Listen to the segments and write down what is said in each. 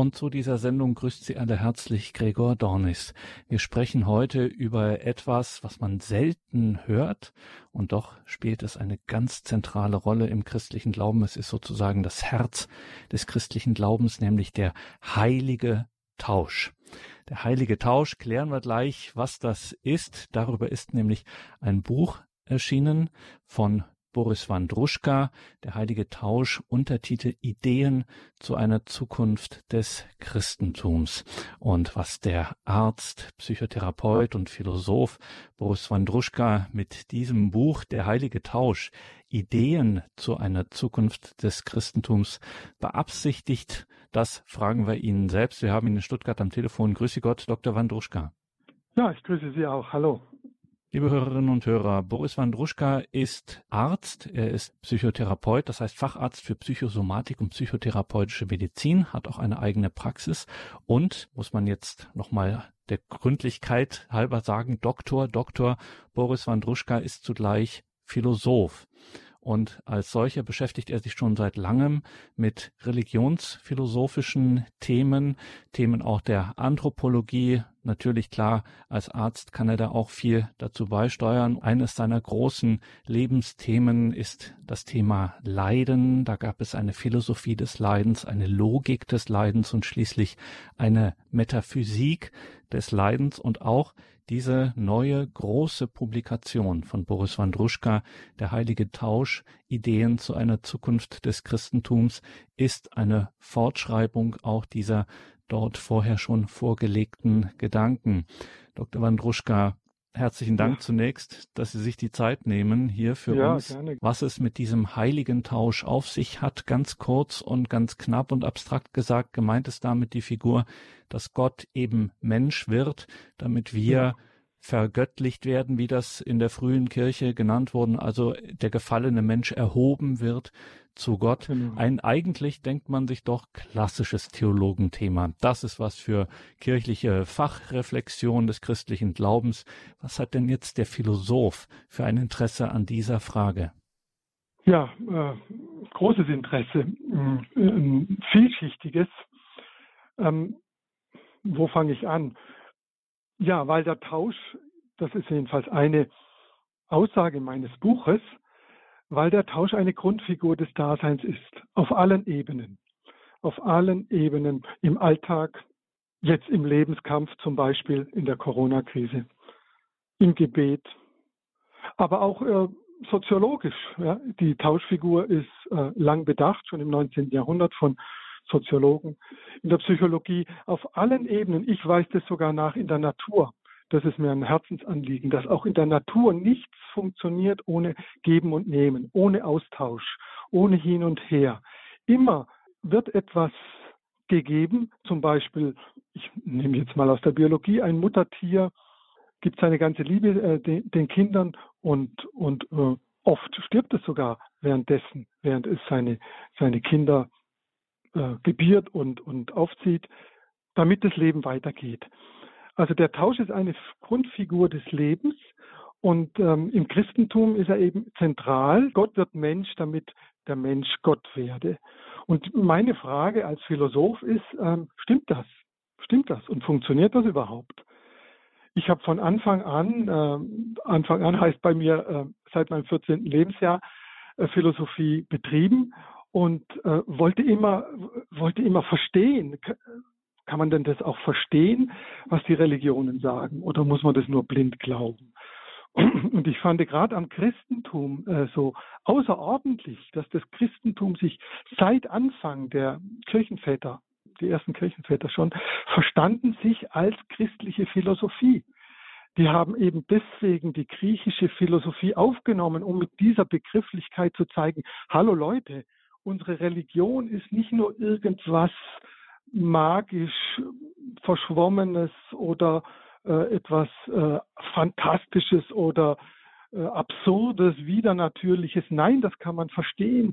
Und zu dieser Sendung grüßt Sie alle herzlich Gregor Dornis. Wir sprechen heute über etwas, was man selten hört, und doch spielt es eine ganz zentrale Rolle im christlichen Glauben. Es ist sozusagen das Herz des christlichen Glaubens, nämlich der heilige Tausch. Der heilige Tausch klären wir gleich, was das ist. Darüber ist nämlich ein Buch erschienen von Boris Wandruschka, Der heilige Tausch, Untertitel Ideen zu einer Zukunft des Christentums. Und was der Arzt, Psychotherapeut und Philosoph Boris Wandruschka mit diesem Buch Der heilige Tausch, Ideen zu einer Zukunft des Christentums beabsichtigt, das fragen wir Ihnen selbst. Wir haben ihn in Stuttgart am Telefon. Grüße Gott, Dr. Wandruschka. Ja, ich grüße Sie auch. Hallo. Liebe Hörerinnen und Hörer, Boris Wandruschka ist Arzt, er ist Psychotherapeut, das heißt Facharzt für Psychosomatik und psychotherapeutische Medizin, hat auch eine eigene Praxis und, muss man jetzt nochmal der Gründlichkeit halber sagen, Doktor, Doktor Boris Wandruschka ist zugleich Philosoph. Und als solcher beschäftigt er sich schon seit langem mit religionsphilosophischen Themen, Themen auch der Anthropologie. Natürlich klar, als Arzt kann er da auch viel dazu beisteuern. Eines seiner großen Lebensthemen ist das Thema Leiden. Da gab es eine Philosophie des Leidens, eine Logik des Leidens und schließlich eine Metaphysik des Leidens und auch diese neue große Publikation von Boris Wandruschka, Der heilige Tausch, Ideen zu einer Zukunft des Christentums, ist eine Fortschreibung auch dieser dort vorher schon vorgelegten Gedanken. Dr. Wandruschka, Herzlichen Dank ja. zunächst, dass Sie sich die Zeit nehmen hier für ja, uns, gerne. was es mit diesem heiligen Tausch auf sich hat, ganz kurz und ganz knapp und abstrakt gesagt, gemeint ist damit die Figur, dass Gott eben Mensch wird, damit wir ja. Vergöttlicht werden, wie das in der frühen Kirche genannt worden, also der gefallene Mensch erhoben wird zu Gott. Genau. Ein eigentlich denkt man sich doch klassisches Theologenthema. Das ist was für kirchliche Fachreflexion des christlichen Glaubens. Was hat denn jetzt der Philosoph für ein Interesse an dieser Frage? Ja, äh, großes Interesse, äh, vielschichtiges. Ähm, wo fange ich an? Ja, weil der Tausch, das ist jedenfalls eine Aussage meines Buches, weil der Tausch eine Grundfigur des Daseins ist, auf allen Ebenen. Auf allen Ebenen, im Alltag, jetzt im Lebenskampf zum Beispiel in der Corona-Krise, im Gebet, aber auch äh, soziologisch. Ja. Die Tauschfigur ist äh, lang bedacht, schon im 19. Jahrhundert von Soziologen. In der Psychologie auf allen Ebenen. Ich weiß das sogar nach in der Natur das ist mir ein Herzensanliegen, dass auch in der Natur nichts funktioniert ohne Geben und Nehmen, ohne Austausch, ohne Hin und Her. Immer wird etwas gegeben, zum Beispiel, ich nehme jetzt mal aus der Biologie, ein Muttertier gibt seine ganze Liebe äh, den, den, Kindern und, und äh, oft stirbt es sogar währenddessen, während es seine, seine Kinder äh, gebiert und, und aufzieht, damit das Leben weitergeht. Also der Tausch ist eine Grundfigur des Lebens und ähm, im Christentum ist er eben zentral. Gott wird Mensch, damit der Mensch Gott werde. Und meine Frage als Philosoph ist, ähm, stimmt das? Stimmt das? Und funktioniert das überhaupt? Ich habe von Anfang an, äh, Anfang an heißt bei mir äh, seit meinem 14. Lebensjahr, äh, Philosophie betrieben und äh, wollte immer, wollte immer verstehen, kann man denn das auch verstehen, was die Religionen sagen? Oder muss man das nur blind glauben? Und ich fand gerade am Christentum äh, so außerordentlich, dass das Christentum sich seit Anfang der Kirchenväter, die ersten Kirchenväter schon, verstanden sich als christliche Philosophie. Die haben eben deswegen die griechische Philosophie aufgenommen, um mit dieser Begrifflichkeit zu zeigen, hallo Leute, unsere Religion ist nicht nur irgendwas, magisch Verschwommenes oder äh, etwas äh, Fantastisches oder äh, Absurdes, Widernatürliches. Nein, das kann man verstehen.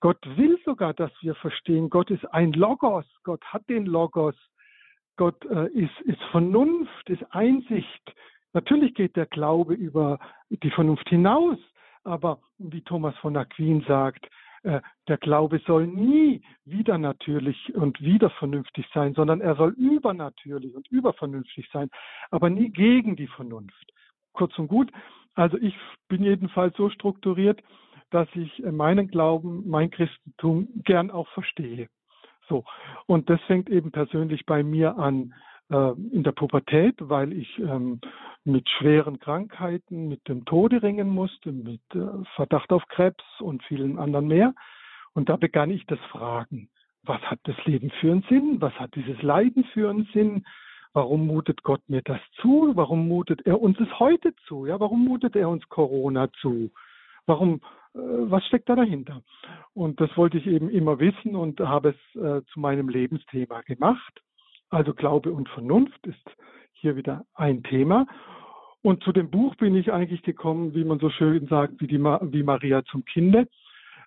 Gott will sogar, dass wir verstehen. Gott ist ein Logos. Gott hat den Logos. Gott äh, ist, ist Vernunft, ist Einsicht. Natürlich geht der Glaube über die Vernunft hinaus. Aber wie Thomas von Aquin sagt, der Glaube soll nie wieder natürlich und wieder vernünftig sein, sondern er soll übernatürlich und übervernünftig sein, aber nie gegen die Vernunft. Kurz und gut, also ich bin jedenfalls so strukturiert, dass ich meinen Glauben, mein Christentum gern auch verstehe. So. Und das fängt eben persönlich bei mir an äh, in der Pubertät, weil ich ähm, mit schweren Krankheiten, mit dem Tode ringen musste, mit äh, Verdacht auf Krebs und vielen anderen mehr. Und da begann ich das Fragen. Was hat das Leben für einen Sinn? Was hat dieses Leiden für einen Sinn? Warum mutet Gott mir das zu? Warum mutet er uns es heute zu? Ja, warum mutet er uns Corona zu? Warum äh, was steckt da dahinter? Und das wollte ich eben immer wissen und habe es äh, zu meinem Lebensthema gemacht. Also Glaube und Vernunft ist hier wieder ein Thema. Und zu dem Buch bin ich eigentlich gekommen, wie man so schön sagt, wie, die Ma wie Maria zum Kinde.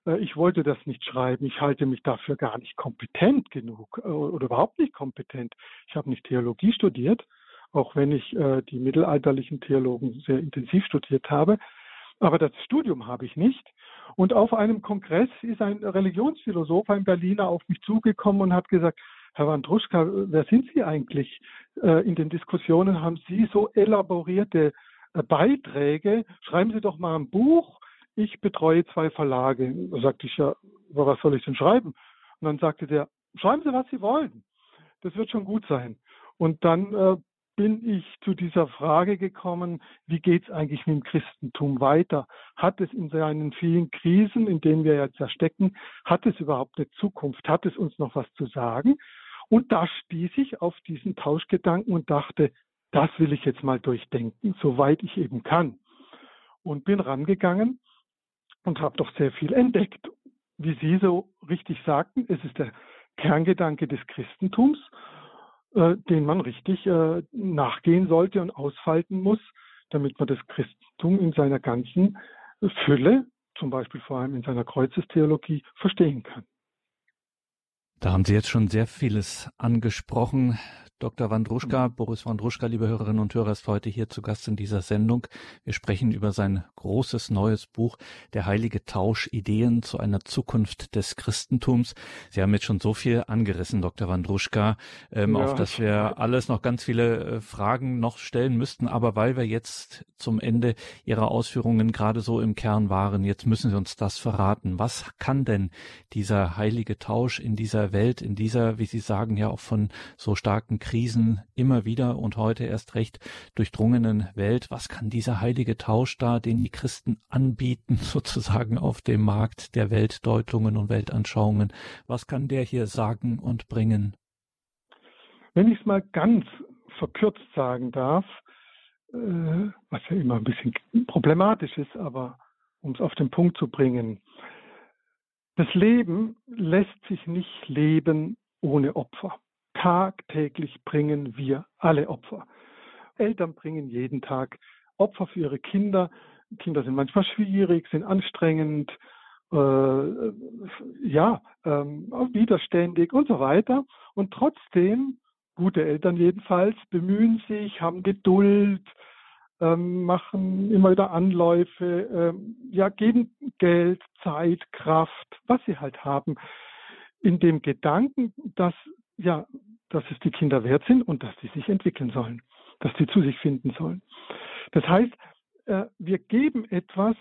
Äh, ich wollte das nicht schreiben. Ich halte mich dafür gar nicht kompetent genug äh, oder überhaupt nicht kompetent. Ich habe nicht Theologie studiert, auch wenn ich äh, die mittelalterlichen Theologen sehr intensiv studiert habe. Aber das Studium habe ich nicht. Und auf einem Kongress ist ein Religionsphilosoph, ein Berliner, auf mich zugekommen und hat gesagt, Herr Wandruschka, wer sind Sie eigentlich? Äh, in den Diskussionen haben Sie so elaborierte äh, Beiträge. Schreiben Sie doch mal ein Buch. Ich betreue zwei Verlage. Da sagte ich ja, was soll ich denn schreiben? Und dann sagte der, schreiben Sie, was Sie wollen. Das wird schon gut sein. Und dann äh, bin ich zu dieser Frage gekommen, wie geht es eigentlich mit dem Christentum weiter? Hat es in seinen vielen Krisen, in denen wir jetzt ja stecken, hat es überhaupt eine Zukunft? Hat es uns noch was zu sagen? Und da stieß ich auf diesen Tauschgedanken und dachte, das will ich jetzt mal durchdenken, soweit ich eben kann. Und bin rangegangen und habe doch sehr viel entdeckt. Wie Sie so richtig sagten, es ist der Kerngedanke des Christentums äh, den man richtig äh, nachgehen sollte und ausfalten muss, damit man das Christentum in seiner ganzen Fülle, zum Beispiel vor allem in seiner Kreuzestheologie, verstehen kann. Da haben Sie jetzt schon sehr vieles angesprochen. Dr. Wandruschka, Boris Wandruschka, liebe Hörerinnen und Hörer, ist heute hier zu Gast in dieser Sendung. Wir sprechen über sein großes neues Buch, Der heilige Tausch, Ideen zu einer Zukunft des Christentums. Sie haben jetzt schon so viel angerissen, Dr. Wandruschka, ähm, ja, auf das wir alles noch ganz viele äh, Fragen noch stellen müssten. Aber weil wir jetzt zum Ende Ihrer Ausführungen gerade so im Kern waren, jetzt müssen Sie uns das verraten. Was kann denn dieser heilige Tausch in dieser Welt, in dieser, wie Sie sagen, ja auch von so starken Krisen immer wieder und heute erst recht durchdrungenen Welt. Was kann dieser heilige Tausch da, den die Christen anbieten, sozusagen auf dem Markt der Weltdeutungen und Weltanschauungen? Was kann der hier sagen und bringen? Wenn ich es mal ganz verkürzt sagen darf, äh, was ja immer ein bisschen problematisch ist, aber um es auf den Punkt zu bringen, das Leben lässt sich nicht leben ohne Opfer. Tagtäglich bringen wir alle Opfer. Eltern bringen jeden Tag Opfer für ihre Kinder. Kinder sind manchmal schwierig, sind anstrengend, äh, ja, ähm, widerständig und so weiter. Und trotzdem, gute Eltern jedenfalls, bemühen sich, haben Geduld, ähm, machen immer wieder Anläufe, ähm, ja, geben Geld, Zeit, Kraft, was sie halt haben, in dem Gedanken, dass ja, dass es die Kinder wert sind und dass sie sich entwickeln sollen, dass sie zu sich finden sollen. Das heißt, äh, wir geben etwas,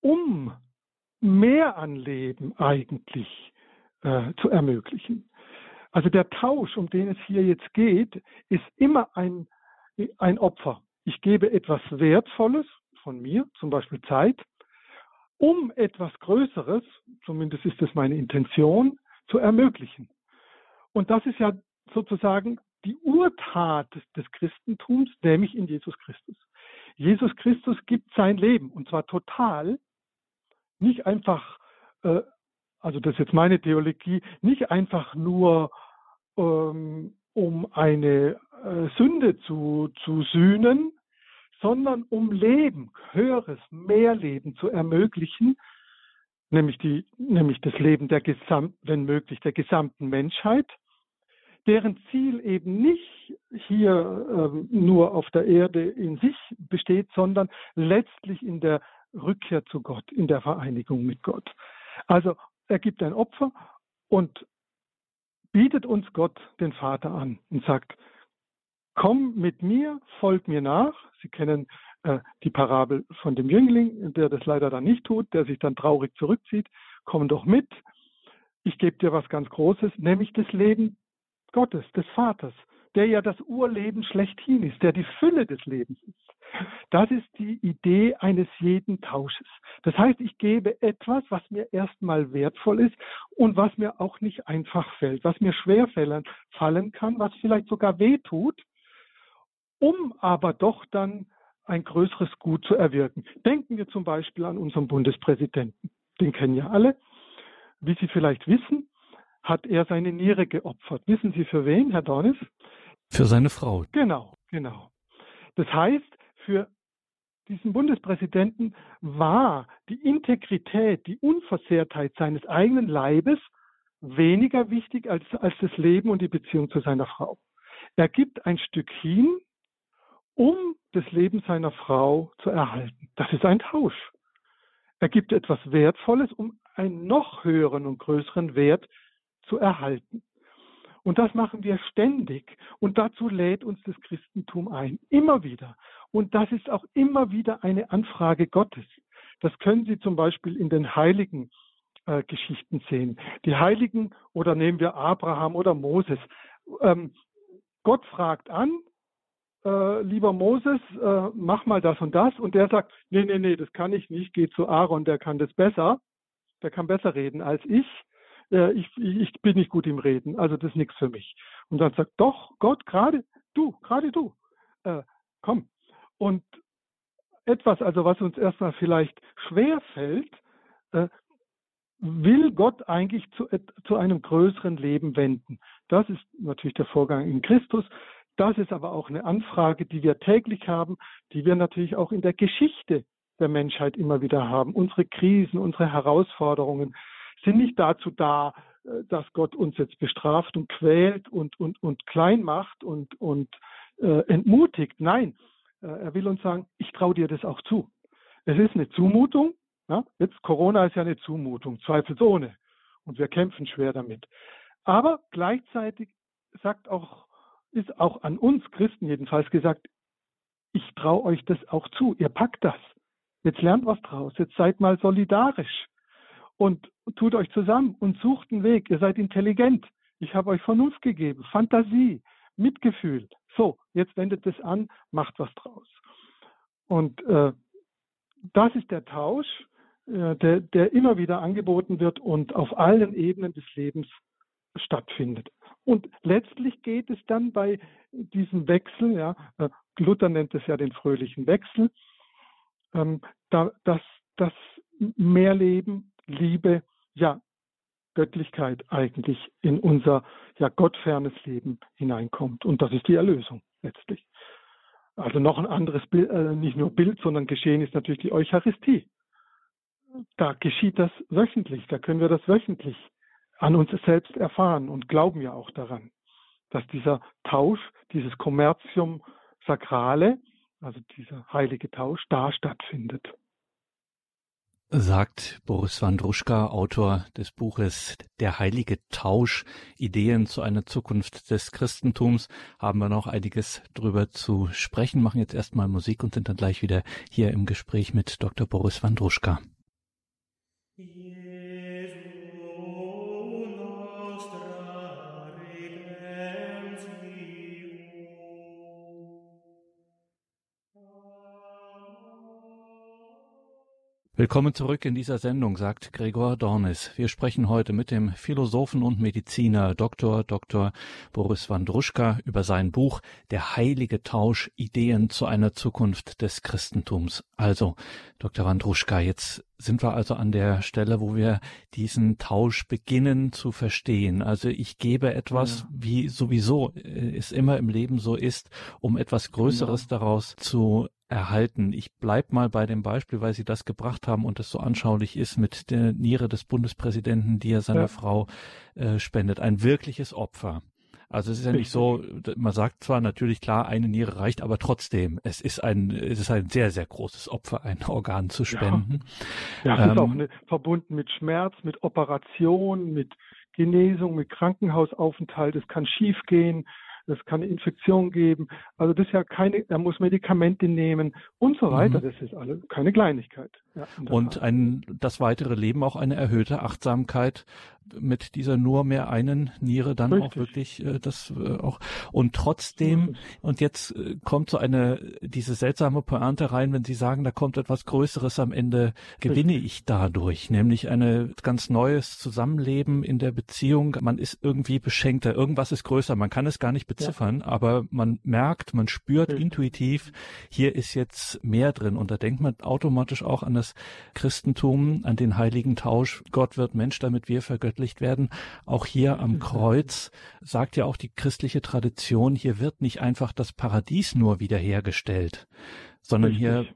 um mehr an Leben eigentlich äh, zu ermöglichen. Also der Tausch, um den es hier jetzt geht, ist immer ein, ein Opfer. Ich gebe etwas Wertvolles von mir, zum Beispiel Zeit, um etwas Größeres, zumindest ist es meine Intention, zu ermöglichen. Und das ist ja sozusagen die Urtat des Christentums, nämlich in Jesus Christus. Jesus Christus gibt sein Leben und zwar total, nicht einfach, äh, also das ist jetzt meine Theologie, nicht einfach nur ähm, um eine äh, Sünde zu, zu sühnen, sondern um Leben, höheres, mehr Leben zu ermöglichen, nämlich, die, nämlich das Leben der gesamten, wenn möglich, der gesamten Menschheit deren Ziel eben nicht hier ähm, nur auf der Erde in sich besteht, sondern letztlich in der Rückkehr zu Gott, in der Vereinigung mit Gott. Also er gibt ein Opfer und bietet uns Gott, den Vater, an und sagt, komm mit mir, folg mir nach. Sie kennen äh, die Parabel von dem Jüngling, der das leider dann nicht tut, der sich dann traurig zurückzieht. Komm doch mit. Ich gebe dir was ganz Großes, nämlich das Leben Gottes, des Vaters, der ja das Urleben schlechthin ist, der die Fülle des Lebens ist. Das ist die Idee eines jeden Tausches. Das heißt, ich gebe etwas, was mir erstmal wertvoll ist und was mir auch nicht einfach fällt, was mir schwer fallen kann, was vielleicht sogar weh tut, um aber doch dann ein größeres Gut zu erwirken. Denken wir zum Beispiel an unseren Bundespräsidenten. Den kennen ja alle. Wie Sie vielleicht wissen, hat er seine Niere geopfert. Wissen Sie für wen, Herr Dornis? Für seine Frau. Genau, genau. Das heißt, für diesen Bundespräsidenten war die Integrität, die Unversehrtheit seines eigenen Leibes weniger wichtig als, als das Leben und die Beziehung zu seiner Frau. Er gibt ein Stück hin, um das Leben seiner Frau zu erhalten. Das ist ein Tausch. Er gibt etwas Wertvolles, um einen noch höheren und größeren Wert zu erhalten. Und das machen wir ständig. Und dazu lädt uns das Christentum ein. Immer wieder. Und das ist auch immer wieder eine Anfrage Gottes. Das können Sie zum Beispiel in den Heiligen äh, Geschichten sehen. Die Heiligen, oder nehmen wir Abraham oder Moses. Ähm, Gott fragt an, äh, lieber Moses, äh, mach mal das und das. Und der sagt, nee, nee, nee, das kann ich nicht, geh zu Aaron, der kann das besser. Der kann besser reden als ich. Äh, ich, ich bin nicht gut im Reden, also das ist nichts für mich. Und dann sagt, doch, Gott, gerade du, gerade du, äh, komm. Und etwas, also was uns erstmal vielleicht schwer fällt, äh, will Gott eigentlich zu, zu einem größeren Leben wenden. Das ist natürlich der Vorgang in Christus. Das ist aber auch eine Anfrage, die wir täglich haben, die wir natürlich auch in der Geschichte der Menschheit immer wieder haben. Unsere Krisen, unsere Herausforderungen sind nicht dazu da, äh, dass Gott uns jetzt bestraft und quält und, und, und klein macht und, und äh, entmutigt. Nein, äh, er will uns sagen, ich traue dir das auch zu. Es ist eine Zumutung. Ja? Jetzt Corona ist ja eine Zumutung, zweifelsohne. Und wir kämpfen schwer damit. Aber gleichzeitig sagt auch, ist auch an uns Christen jedenfalls gesagt, ich traue euch das auch zu. Ihr packt das. Jetzt lernt was draus. Jetzt seid mal solidarisch und tut euch zusammen und sucht einen Weg. Ihr seid intelligent. Ich habe euch Vernunft gegeben, Fantasie, Mitgefühl. So, jetzt wendet es an, macht was draus. Und äh, das ist der Tausch, äh, der, der immer wieder angeboten wird und auf allen Ebenen des Lebens stattfindet. Und letztlich geht es dann bei diesem Wechsel, ja, äh, Luther nennt es ja den fröhlichen Wechsel, ähm, da, dass das Mehrleben, Liebe, ja, Göttlichkeit eigentlich in unser ja gottfernes Leben hineinkommt. Und das ist die Erlösung letztlich. Also noch ein anderes Bild, äh, nicht nur Bild, sondern Geschehen ist natürlich die Eucharistie. Da geschieht das wöchentlich, da können wir das wöchentlich an uns selbst erfahren und glauben ja auch daran, dass dieser Tausch, dieses Commercium Sacrale, also dieser heilige Tausch, da stattfindet. Sagt Boris Wandruschka, Autor des Buches Der heilige Tausch, Ideen zu einer Zukunft des Christentums, haben wir noch einiges drüber zu sprechen, machen jetzt erstmal Musik und sind dann gleich wieder hier im Gespräch mit Dr. Boris Wandruschka. Willkommen zurück in dieser Sendung, sagt Gregor Dornis. Wir sprechen heute mit dem Philosophen und Mediziner Dr. Dr. Boris Wandruschka über sein Buch Der heilige Tausch Ideen zu einer Zukunft des Christentums. Also, Dr. Wandruschka, jetzt sind wir also an der Stelle, wo wir diesen Tausch beginnen zu verstehen. Also ich gebe etwas, ja. wie sowieso es immer im Leben so ist, um etwas Größeres ja. daraus zu erhalten. Ich bleib mal bei dem Beispiel, weil Sie das gebracht haben und es so anschaulich ist mit der Niere des Bundespräsidenten, die er seiner ja. Frau äh, spendet. Ein wirkliches Opfer. Also es ist ja nicht so, man sagt zwar natürlich klar, eine Niere reicht, aber trotzdem, es ist ein, es ist ein sehr, sehr großes Opfer, ein Organ zu spenden. Ja, ja ähm, ist auch eine, verbunden mit Schmerz, mit Operation, mit Genesung, mit Krankenhausaufenthalt. Es kann schiefgehen es kann eine Infektion geben. Also das ist ja keine, er muss Medikamente nehmen und so weiter. Mhm. Das ist alles keine Kleinigkeit. Ja, und ein, das weitere Leben auch eine erhöhte Achtsamkeit mit dieser nur mehr einen Niere dann Richtig. auch wirklich äh, das äh, auch und trotzdem mhm. und jetzt äh, kommt so eine diese seltsame Pointe rein, wenn Sie sagen, da kommt etwas Größeres am Ende, gewinne Richtig. ich dadurch, nämlich eine ganz neues Zusammenleben in der Beziehung. Man ist irgendwie beschenkter, irgendwas ist größer, man kann es gar nicht beziffern, ja. aber man merkt, man spürt Richtig. intuitiv, hier ist jetzt mehr drin und da denkt man automatisch auch an das Christentum, an den heiligen Tausch. Gott wird Mensch, damit wir vergöttlicht werden. Auch hier am Kreuz sagt ja auch die christliche Tradition, hier wird nicht einfach das Paradies nur wiederhergestellt, sondern Richtig. hier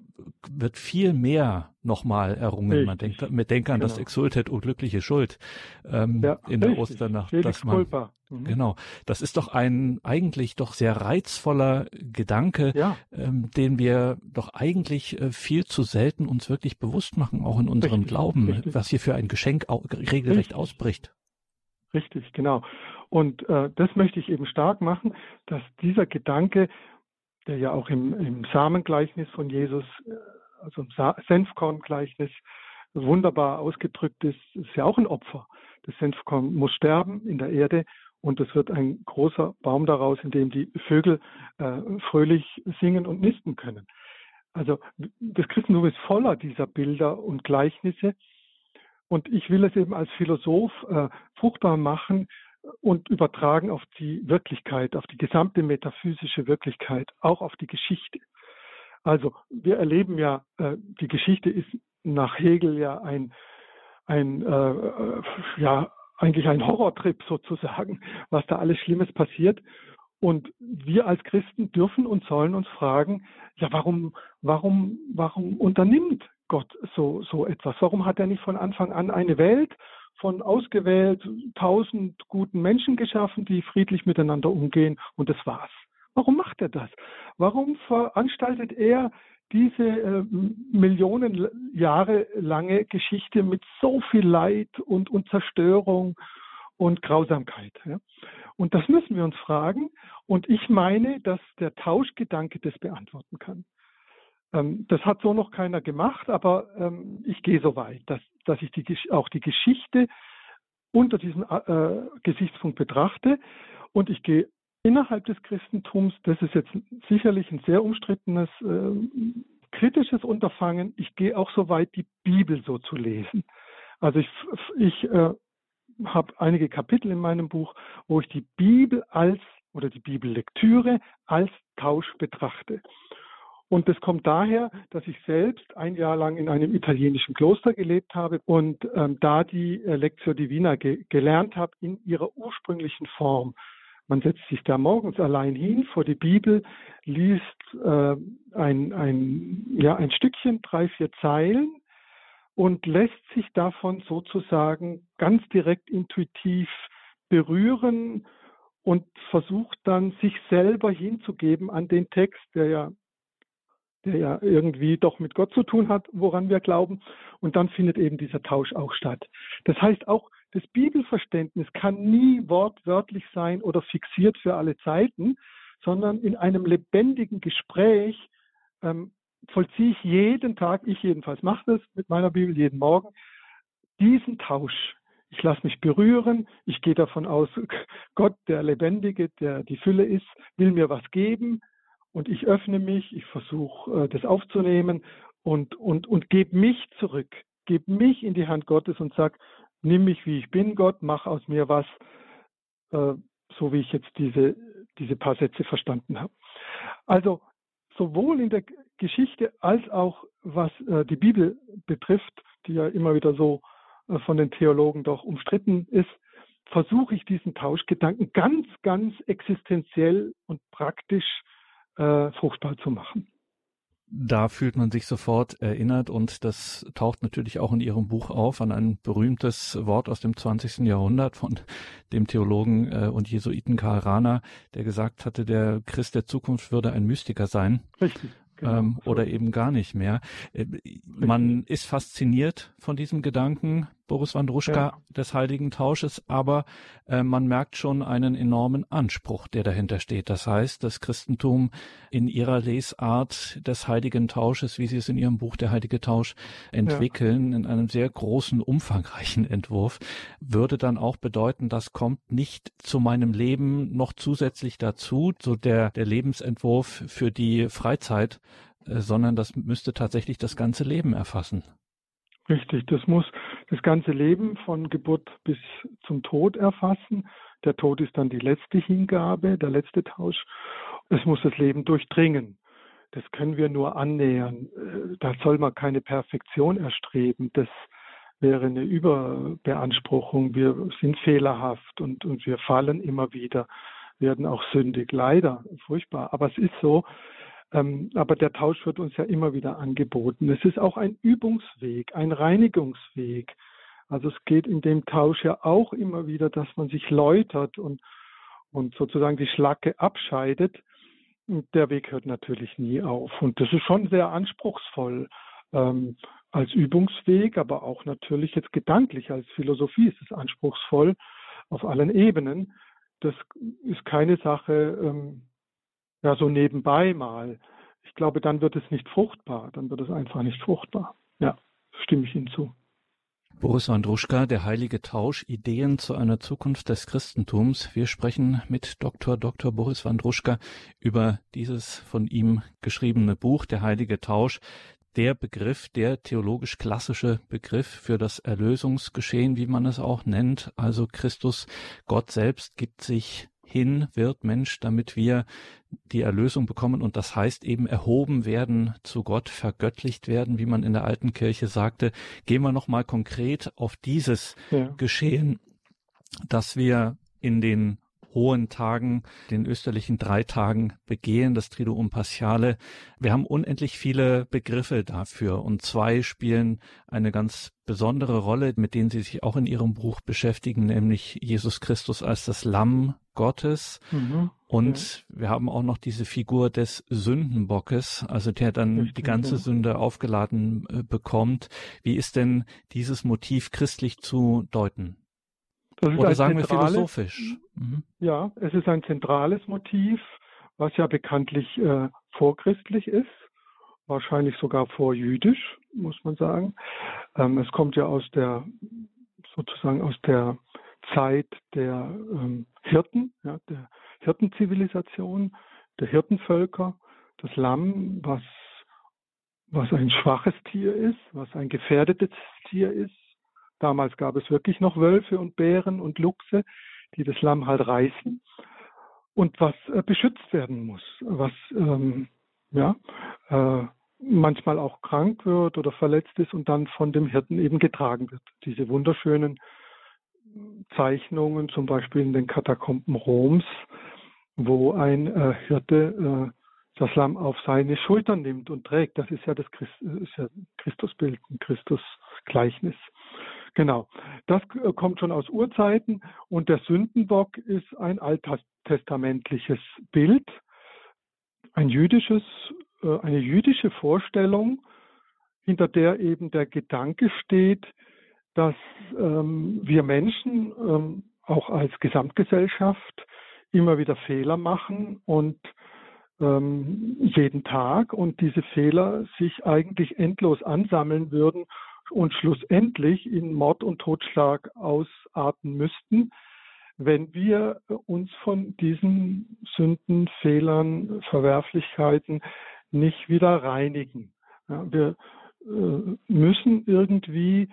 wird viel mehr nochmal errungen. Richtig. Man denkt, man denkt an genau. das Exultet, o glückliche Schuld ähm, ja, in der Osternacht. Dass man, mhm. Genau, das ist doch ein eigentlich doch sehr reizvoller Gedanke, ja. ähm, den wir doch eigentlich äh, viel zu selten uns wirklich bewusst machen, auch in unserem Richtig. Glauben, was hier für ein Geschenk regelrecht ausbricht. Richtig, genau. Und äh, das möchte ich eben stark machen, dass dieser Gedanke der ja auch im, im Samengleichnis von Jesus, äh, also im Senfkorngleichnis, wunderbar ausgedrückt ist, ist ja auch ein Opfer. Das Senfkorn muss sterben in der Erde und es wird ein großer Baum daraus, in dem die Vögel äh, fröhlich singen und nisten können. Also das Christentum ist voller dieser Bilder und Gleichnisse. Und ich will es eben als Philosoph äh, fruchtbar machen, und übertragen auf die Wirklichkeit, auf die gesamte metaphysische Wirklichkeit, auch auf die Geschichte. Also wir erleben ja, äh, die Geschichte ist nach Hegel ja ein, ein äh, äh, ja eigentlich ein Horrortrip sozusagen, was da alles Schlimmes passiert. Und wir als Christen dürfen und sollen uns fragen, ja, warum, warum, warum unternimmt Gott so, so etwas? Warum hat er nicht von Anfang an eine Welt von ausgewählt tausend guten Menschen geschaffen, die friedlich miteinander umgehen und das war's. Warum macht er das? Warum veranstaltet er diese äh, Millionen Jahre lange Geschichte mit so viel Leid und, und Zerstörung und Grausamkeit? Ja? Und das müssen wir uns fragen. Und ich meine, dass der Tauschgedanke das beantworten kann. Ähm, das hat so noch keiner gemacht, aber ähm, ich gehe so weit, dass, dass ich die, auch die Geschichte unter diesem äh, Gesichtspunkt betrachte. Und ich gehe innerhalb des Christentums, das ist jetzt sicherlich ein sehr umstrittenes, äh, kritisches Unterfangen, ich gehe auch so weit, die Bibel so zu lesen. Also ich, ich äh, habe einige Kapitel in meinem Buch, wo ich die Bibel als oder die Bibellektüre als Tausch betrachte. Und das kommt daher, dass ich selbst ein Jahr lang in einem italienischen Kloster gelebt habe und ähm, da die äh, Lectio Divina ge gelernt habe in ihrer ursprünglichen Form. Man setzt sich da morgens allein hin vor die Bibel, liest äh, ein, ein, ja, ein Stückchen, drei, vier Zeilen und lässt sich davon sozusagen ganz direkt intuitiv berühren und versucht dann, sich selber hinzugeben an den Text, der ja der ja irgendwie doch mit Gott zu tun hat, woran wir glauben. Und dann findet eben dieser Tausch auch statt. Das heißt, auch das Bibelverständnis kann nie wortwörtlich sein oder fixiert für alle Zeiten, sondern in einem lebendigen Gespräch ähm, vollziehe ich jeden Tag, ich jedenfalls mache das mit meiner Bibel jeden Morgen, diesen Tausch. Ich lasse mich berühren, ich gehe davon aus, Gott, der Lebendige, der die Fülle ist, will mir was geben, und ich öffne mich, ich versuche äh, das aufzunehmen und, und, und gebe mich zurück, gebe mich in die Hand Gottes und sag, nimm mich wie ich bin, Gott, mach aus mir was, äh, so wie ich jetzt diese, diese paar Sätze verstanden habe. Also sowohl in der Geschichte als auch was äh, die Bibel betrifft, die ja immer wieder so äh, von den Theologen doch umstritten ist, versuche ich diesen Tauschgedanken ganz, ganz existenziell und praktisch äh, fruchtbar zu machen. da fühlt man sich sofort erinnert und das taucht natürlich auch in Ihrem Buch auf an ein berühmtes Wort aus dem 20. Jahrhundert von dem Theologen äh, und Jesuiten Karl Rahner, der gesagt hatte, der Christ der Zukunft würde ein Mystiker sein. Richtig. Genau, ähm, oder eben gar nicht mehr. Äh, man ist fasziniert von diesem Gedanken, Boris Wandruschka, ja. des heiligen Tausches, aber äh, man merkt schon einen enormen Anspruch, der dahinter steht. Das heißt, das Christentum in ihrer Lesart des heiligen Tausches, wie Sie es in Ihrem Buch Der heilige Tausch entwickeln, ja. in einem sehr großen, umfangreichen Entwurf, würde dann auch bedeuten, das kommt nicht zu meinem Leben noch zusätzlich dazu, so der, der Lebensentwurf für die Freizeit, äh, sondern das müsste tatsächlich das ganze Leben erfassen. Richtig, das muss das ganze Leben von Geburt bis zum Tod erfassen. Der Tod ist dann die letzte Hingabe, der letzte Tausch. Es muss das Leben durchdringen. Das können wir nur annähern. Äh, da soll man keine Perfektion erstreben. Das wäre eine Überbeanspruchung. Wir sind fehlerhaft und, und wir fallen immer wieder, werden auch sündig. Leider, furchtbar. Aber es ist so, aber der Tausch wird uns ja immer wieder angeboten. Es ist auch ein Übungsweg, ein Reinigungsweg. Also es geht in dem Tausch ja auch immer wieder, dass man sich läutert und, und sozusagen die Schlacke abscheidet. Und der Weg hört natürlich nie auf. Und das ist schon sehr anspruchsvoll ähm, als Übungsweg, aber auch natürlich jetzt gedanklich als Philosophie ist es anspruchsvoll auf allen Ebenen. Das ist keine Sache, ähm, ja, so nebenbei mal. Ich glaube, dann wird es nicht fruchtbar. Dann wird es einfach nicht fruchtbar. Ja, stimme ich Ihnen zu. Boris Wandruschka, der heilige Tausch, Ideen zu einer Zukunft des Christentums. Wir sprechen mit Dr. Dr. Boris Wandruschka über dieses von ihm geschriebene Buch, der heilige Tausch. Der Begriff, der theologisch klassische Begriff für das Erlösungsgeschehen, wie man es auch nennt. Also Christus, Gott selbst gibt sich hin wird Mensch, damit wir die Erlösung bekommen und das heißt eben erhoben werden zu Gott, vergöttlicht werden, wie man in der alten Kirche sagte. Gehen wir noch mal konkret auf dieses ja. Geschehen, dass wir in den hohen Tagen, den österlichen drei Tagen begehen, das Triduum Paschale. Wir haben unendlich viele Begriffe dafür und zwei spielen eine ganz besondere Rolle, mit denen Sie sich auch in Ihrem Buch beschäftigen, nämlich Jesus Christus als das Lamm Gottes. Mhm. Und ja. wir haben auch noch diese Figur des Sündenbockes, also der dann die ganze. Sünde aufgeladen äh, bekommt. Wie ist denn dieses Motiv christlich zu deuten? Oder sagen wir philosophisch? Mhm. Ja, es ist ein zentrales Motiv, was ja bekanntlich äh, vorchristlich ist, wahrscheinlich sogar vorjüdisch, muss man sagen. Ähm, es kommt ja aus der sozusagen aus der Zeit der ähm, Hirten, ja, der Hirtenzivilisation, der Hirtenvölker, das Lamm, was, was ein schwaches Tier ist, was ein gefährdetes Tier ist. Damals gab es wirklich noch Wölfe und Bären und Luchse, die das Lamm halt reißen und was äh, beschützt werden muss, was ähm, ja äh, manchmal auch krank wird oder verletzt ist und dann von dem Hirten eben getragen wird. Diese wunderschönen Zeichnungen, zum Beispiel in den Katakomben Roms, wo ein äh, Hirte äh, das Lamm auf seine Schultern nimmt und trägt. Das ist ja das Christ, ist ja Christusbild, ein Christusgleichnis. Genau. Das äh, kommt schon aus Urzeiten und der Sündenbock ist ein alttestamentliches Bild, ein jüdisches, äh, eine jüdische Vorstellung, hinter der eben der Gedanke steht, dass ähm, wir Menschen ähm, auch als Gesamtgesellschaft immer wieder Fehler machen und ähm, jeden Tag und diese Fehler sich eigentlich endlos ansammeln würden und schlussendlich in Mord und Totschlag ausarten müssten, wenn wir uns von diesen Sünden, Fehlern, Verwerflichkeiten nicht wieder reinigen. Ja, wir äh, müssen irgendwie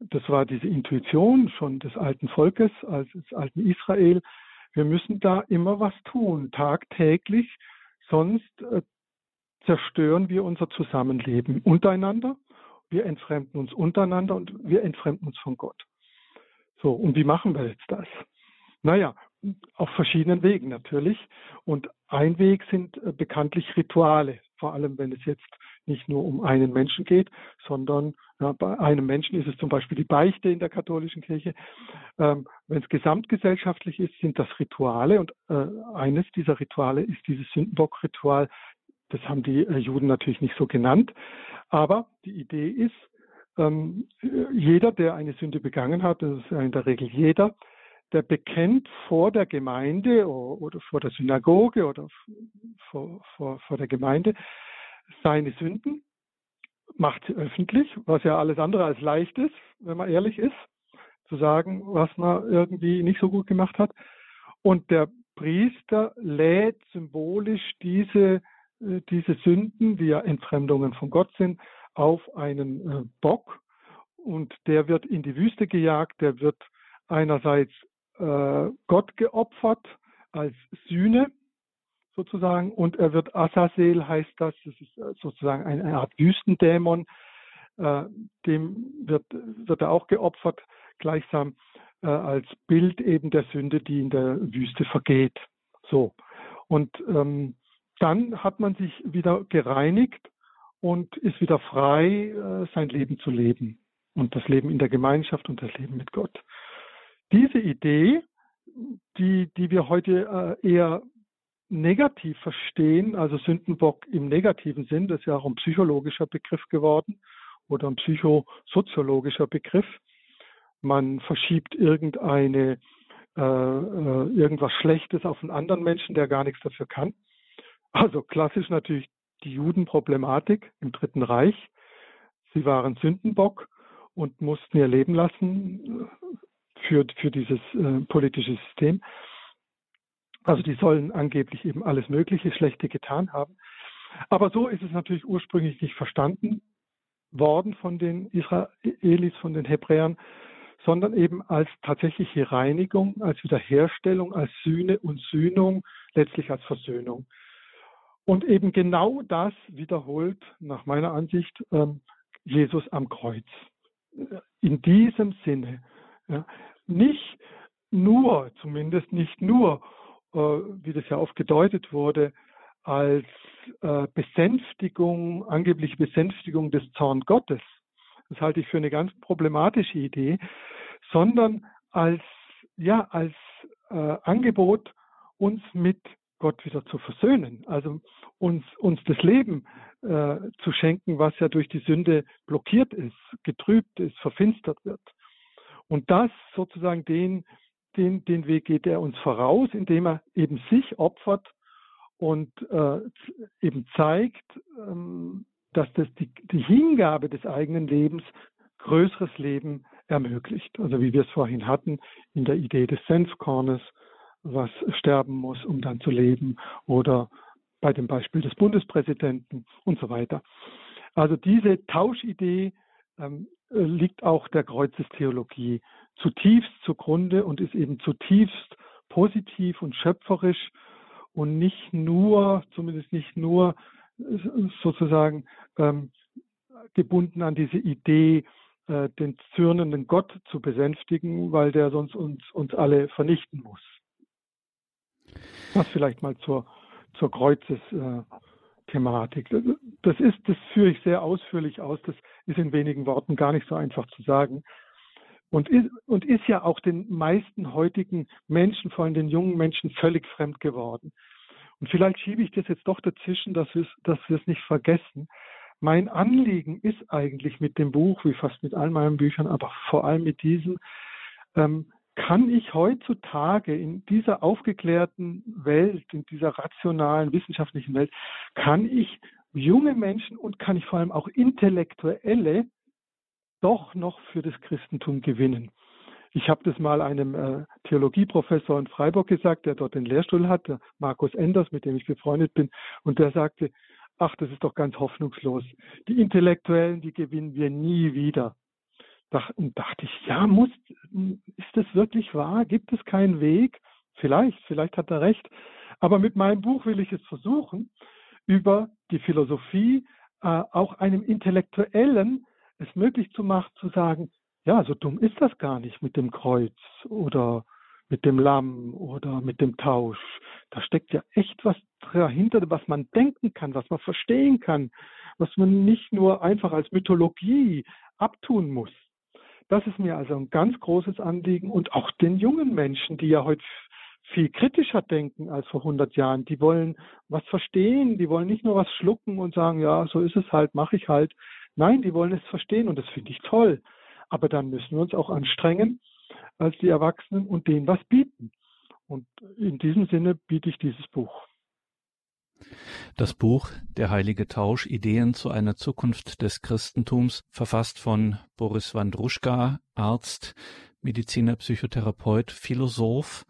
das war diese Intuition schon des alten Volkes, als des alten Israel. Wir müssen da immer was tun, tagtäglich, sonst äh, zerstören wir unser Zusammenleben untereinander. Wir entfremden uns untereinander und wir entfremden uns von Gott. So, und wie machen wir jetzt das? Naja, auf verschiedenen Wegen natürlich. Und ein Weg sind äh, bekanntlich Rituale, vor allem wenn es jetzt nicht nur um einen Menschen geht, sondern ja, bei einem Menschen ist es zum Beispiel die Beichte in der katholischen Kirche. Ähm, Wenn es gesamtgesellschaftlich ist, sind das Rituale und äh, eines dieser Rituale ist dieses Sündenbock-Ritual. Das haben die äh, Juden natürlich nicht so genannt, aber die Idee ist, ähm, jeder, der eine Sünde begangen hat, das ist ja in der Regel jeder, der bekennt vor der Gemeinde oder vor der Synagoge oder vor, vor, vor der Gemeinde seine Sünden, macht sie öffentlich, was ja alles andere als leicht ist, wenn man ehrlich ist, zu sagen, was man irgendwie nicht so gut gemacht hat. Und der Priester lädt symbolisch diese, diese Sünden, die ja Entfremdungen von Gott sind, auf einen äh, Bock und der wird in die Wüste gejagt, der wird einerseits äh, Gott geopfert als Sühne sozusagen und er wird Azazel heißt das, das ist äh, sozusagen eine Art Wüstendämon, äh, dem wird, wird er auch geopfert, gleichsam äh, als Bild eben der Sünde, die in der Wüste vergeht. So. Und ähm, dann hat man sich wieder gereinigt und ist wieder frei, äh, sein Leben zu leben und das Leben in der Gemeinschaft und das Leben mit Gott. Diese Idee, die, die wir heute äh, eher negativ verstehen, also Sündenbock im negativen Sinn, das ist ja auch ein psychologischer Begriff geworden oder ein psychosoziologischer Begriff. Man verschiebt irgendeine äh, äh, irgendwas Schlechtes auf einen anderen Menschen, der gar nichts dafür kann. Also klassisch natürlich die Judenproblematik im Dritten Reich. Sie waren Sündenbock und mussten ihr Leben lassen für, für dieses äh, politische System. Also die sollen angeblich eben alles Mögliche Schlechte getan haben. Aber so ist es natürlich ursprünglich nicht verstanden worden von den Israelis, von den Hebräern, sondern eben als tatsächliche Reinigung, als Wiederherstellung, als Sühne und Sühnung, letztlich als Versöhnung. Und eben genau das wiederholt nach meiner Ansicht ähm, Jesus am Kreuz. In diesem Sinne. Nicht nur, zumindest nicht nur, äh, wie das ja oft gedeutet wurde, als äh, Besänftigung, angebliche Besänftigung des Zorn Gottes. Das halte ich für eine ganz problematische Idee, sondern als, ja, als äh, Angebot, uns mit Gott wieder zu versöhnen, also uns, uns das Leben äh, zu schenken, was ja durch die Sünde blockiert ist, getrübt ist, verfinstert wird. Und das sozusagen den, den, den Weg geht er uns voraus, indem er eben sich opfert und äh, eben zeigt, ähm, dass das die, die Hingabe des eigenen Lebens größeres Leben ermöglicht. Also wie wir es vorhin hatten in der Idee des Senfkornes, was sterben muss, um dann zu leben, oder bei dem Beispiel des Bundespräsidenten und so weiter. Also diese Tauschidee ähm, äh, liegt auch der Kreuzestheologie zutiefst zugrunde und ist eben zutiefst positiv und schöpferisch und nicht nur, zumindest nicht nur sozusagen ähm, gebunden an diese Idee, äh, den zürnenden Gott zu besänftigen, weil der sonst uns, uns alle vernichten muss. Das vielleicht mal zur, zur Kreuzesthematik. Das ist, das führe ich sehr ausführlich aus. Das ist in wenigen Worten gar nicht so einfach zu sagen. Und ist, und ist ja auch den meisten heutigen Menschen, vor allem den jungen Menschen, völlig fremd geworden. Und vielleicht schiebe ich das jetzt doch dazwischen, dass wir dass wir es nicht vergessen. Mein Anliegen ist eigentlich mit dem Buch, wie fast mit all meinen Büchern, aber vor allem mit diesem, ähm, kann ich heutzutage in dieser aufgeklärten Welt, in dieser rationalen, wissenschaftlichen Welt, kann ich junge Menschen und kann ich vor allem auch Intellektuelle doch noch für das Christentum gewinnen. Ich habe das mal einem äh, Theologieprofessor in Freiburg gesagt, der dort den Lehrstuhl hat, der Markus Enders, mit dem ich befreundet bin, und der sagte, ach, das ist doch ganz hoffnungslos. Die Intellektuellen, die gewinnen wir nie wieder. Dachte ich, ja, muss, ist das wirklich wahr? Gibt es keinen Weg? Vielleicht, vielleicht hat er recht. Aber mit meinem Buch will ich es versuchen, über die Philosophie äh, auch einem Intellektuellen es möglich zu machen, zu sagen, ja, so dumm ist das gar nicht mit dem Kreuz oder mit dem Lamm oder mit dem Tausch. Da steckt ja echt was dahinter, was man denken kann, was man verstehen kann, was man nicht nur einfach als Mythologie abtun muss. Das ist mir also ein ganz großes Anliegen und auch den jungen Menschen, die ja heute viel kritischer denken als vor 100 Jahren. Die wollen was verstehen, die wollen nicht nur was schlucken und sagen, ja, so ist es halt, mache ich halt. Nein, die wollen es verstehen und das finde ich toll. Aber dann müssen wir uns auch anstrengen als die Erwachsenen und denen was bieten. Und in diesem Sinne biete ich dieses Buch. Das Buch Der heilige Tausch Ideen zu einer Zukunft des Christentums, verfasst von Boris Wandruschka, Arzt, Mediziner, Psychotherapeut, Philosoph.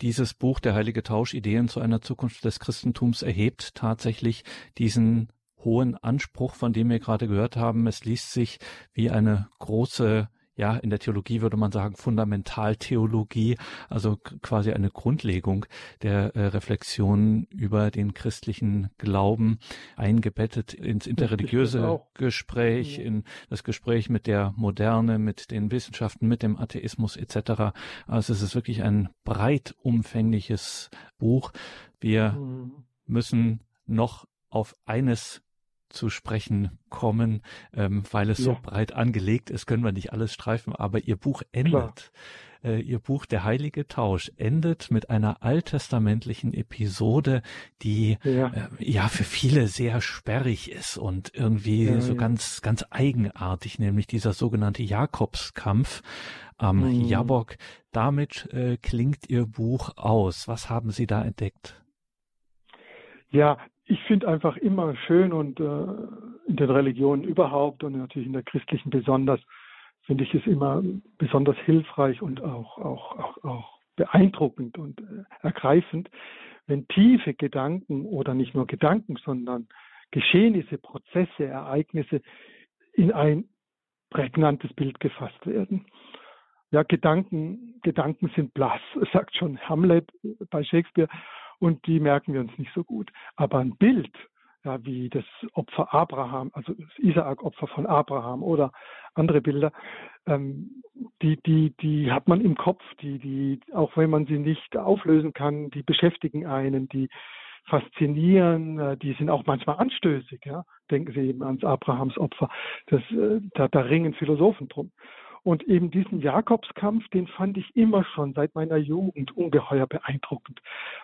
Dieses Buch Der heilige Tausch Ideen zu einer Zukunft des Christentums erhebt tatsächlich diesen hohen Anspruch, von dem wir gerade gehört haben. Es liest sich wie eine große ja, in der Theologie würde man sagen Fundamentaltheologie, also quasi eine Grundlegung der äh, Reflexion über den christlichen Glauben, eingebettet ins interreligiöse Gespräch, in das Gespräch mit der Moderne, mit den Wissenschaften, mit dem Atheismus etc. Also es ist wirklich ein breit umfängliches Buch. Wir mhm. müssen noch auf eines zu sprechen kommen, ähm, weil es ja. so breit angelegt ist, können wir nicht alles streifen, aber Ihr Buch endet. Äh, Ihr Buch Der heilige Tausch endet mit einer alttestamentlichen Episode, die ja, äh, ja für viele sehr sperrig ist und irgendwie ja, so ganz, ganz eigenartig, nämlich dieser sogenannte Jakobskampf am mhm. Jabok. Damit äh, klingt Ihr Buch aus. Was haben Sie da entdeckt? Ja, ich finde einfach immer schön und äh, in den Religionen überhaupt und natürlich in der christlichen besonders, finde ich es immer besonders hilfreich und auch, auch, auch, auch beeindruckend und äh, ergreifend, wenn tiefe Gedanken oder nicht nur Gedanken, sondern Geschehnisse, Prozesse, Ereignisse in ein prägnantes Bild gefasst werden. Ja, Gedanken, Gedanken sind blass, sagt schon Hamlet bei Shakespeare und die merken wir uns nicht so gut. Aber ein Bild, ja, wie das Opfer Abraham, also das Isaak-Opfer von Abraham oder andere Bilder, ähm, die, die, die hat man im Kopf, die, die, auch wenn man sie nicht auflösen kann, die beschäftigen einen, die faszinieren, äh, die sind auch manchmal anstößig, ja. Denken Sie eben ans Abrahams Opfer. Das, äh, da, da ringen Philosophen drum. Und eben diesen Jakobskampf, den fand ich immer schon seit meiner Jugend ungeheuer beeindruckend,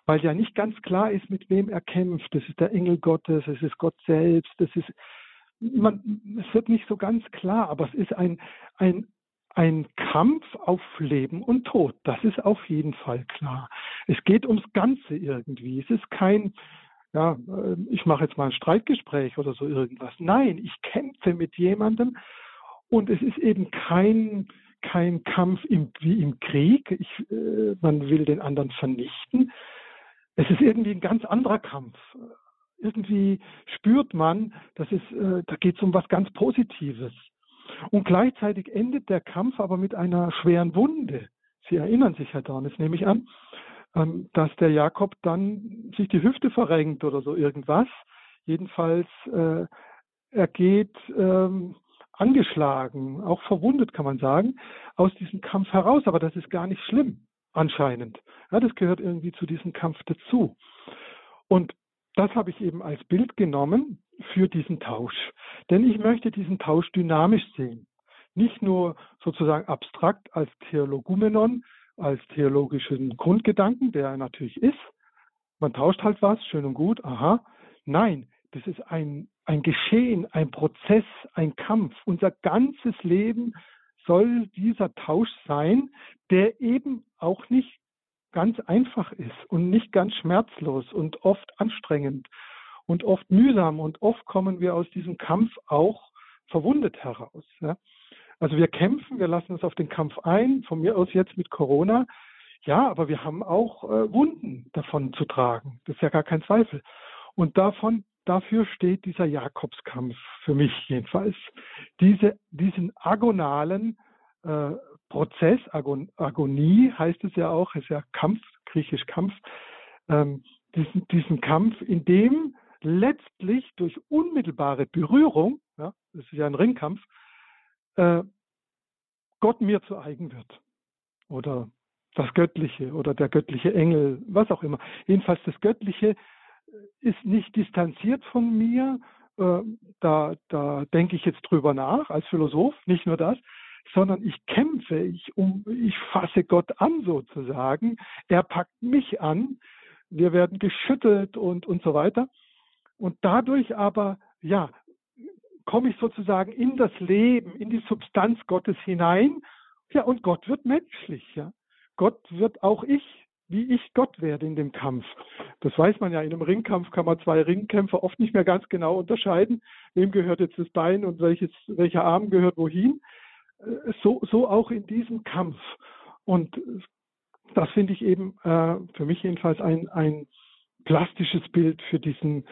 weil ja nicht ganz klar ist, mit wem er kämpft. Das ist der Engel Gottes, es ist Gott selbst, das ist, man, es wird nicht so ganz klar, aber es ist ein, ein, ein Kampf auf Leben und Tod. Das ist auf jeden Fall klar. Es geht ums Ganze irgendwie. Es ist kein, ja, äh, ich mache jetzt mal ein Streitgespräch oder so irgendwas. Nein, ich kämpfe mit jemandem und es ist eben kein, kein Kampf im, wie im Krieg. Ich, äh, man will den anderen vernichten. Es ist irgendwie ein ganz anderer Kampf. Irgendwie spürt man, dass es, äh, da geht es um was ganz Positives. Und gleichzeitig endet der Kampf aber mit einer schweren Wunde. Sie erinnern sich, Herr Dornes, nehme ich an, ähm, dass der Jakob dann sich die Hüfte verrenkt oder so irgendwas. Jedenfalls, äh, er geht ähm, angeschlagen, auch verwundet, kann man sagen, aus diesem Kampf heraus. Aber das ist gar nicht schlimm, anscheinend. Ja, das gehört irgendwie zu diesem Kampf dazu. Und das habe ich eben als Bild genommen für diesen Tausch. Denn ich möchte diesen Tausch dynamisch sehen. Nicht nur sozusagen abstrakt als Theologumenon, als theologischen Grundgedanken, der natürlich ist. Man tauscht halt was, schön und gut, aha. Nein, das ist ein, ein Geschehen, ein Prozess, ein Kampf. Unser ganzes Leben soll dieser Tausch sein, der eben auch nicht ganz einfach ist und nicht ganz schmerzlos und oft anstrengend und oft mühsam und oft kommen wir aus diesem Kampf auch verwundet heraus. Ja. Also wir kämpfen, wir lassen uns auf den Kampf ein, von mir aus jetzt mit Corona. Ja, aber wir haben auch äh, Wunden davon zu tragen. Das ist ja gar kein Zweifel. Und davon dafür steht dieser Jakobskampf, für mich jedenfalls. Diese, diesen agonalen äh, Prozess, Agon, Agonie heißt es ja auch, ist ja Kampf, griechisch Kampf, ähm, diesen, diesen Kampf, in dem letztlich durch unmittelbare Berührung, ja, das ist ja ein Ringkampf, äh, Gott mir zu eigen wird. Oder das Göttliche oder der göttliche Engel, was auch immer. Jedenfalls das Göttliche ist nicht distanziert von mir. Äh, da, da denke ich jetzt drüber nach als Philosoph, nicht nur das, sondern ich kämpfe, ich, um, ich fasse Gott an sozusagen. Er packt mich an, wir werden geschüttelt und, und so weiter. Und dadurch aber, ja, komme ich sozusagen in das Leben, in die Substanz Gottes hinein. Ja, und Gott wird menschlich, ja. Gott wird auch ich, wie ich Gott werde in dem Kampf. Das weiß man ja, in einem Ringkampf kann man zwei Ringkämpfer oft nicht mehr ganz genau unterscheiden. Wem gehört jetzt das Bein und welches, welcher Arm gehört wohin. Äh, so, so auch in diesem Kampf. Und das finde ich eben äh, für mich jedenfalls ein, ein plastisches Bild für diesen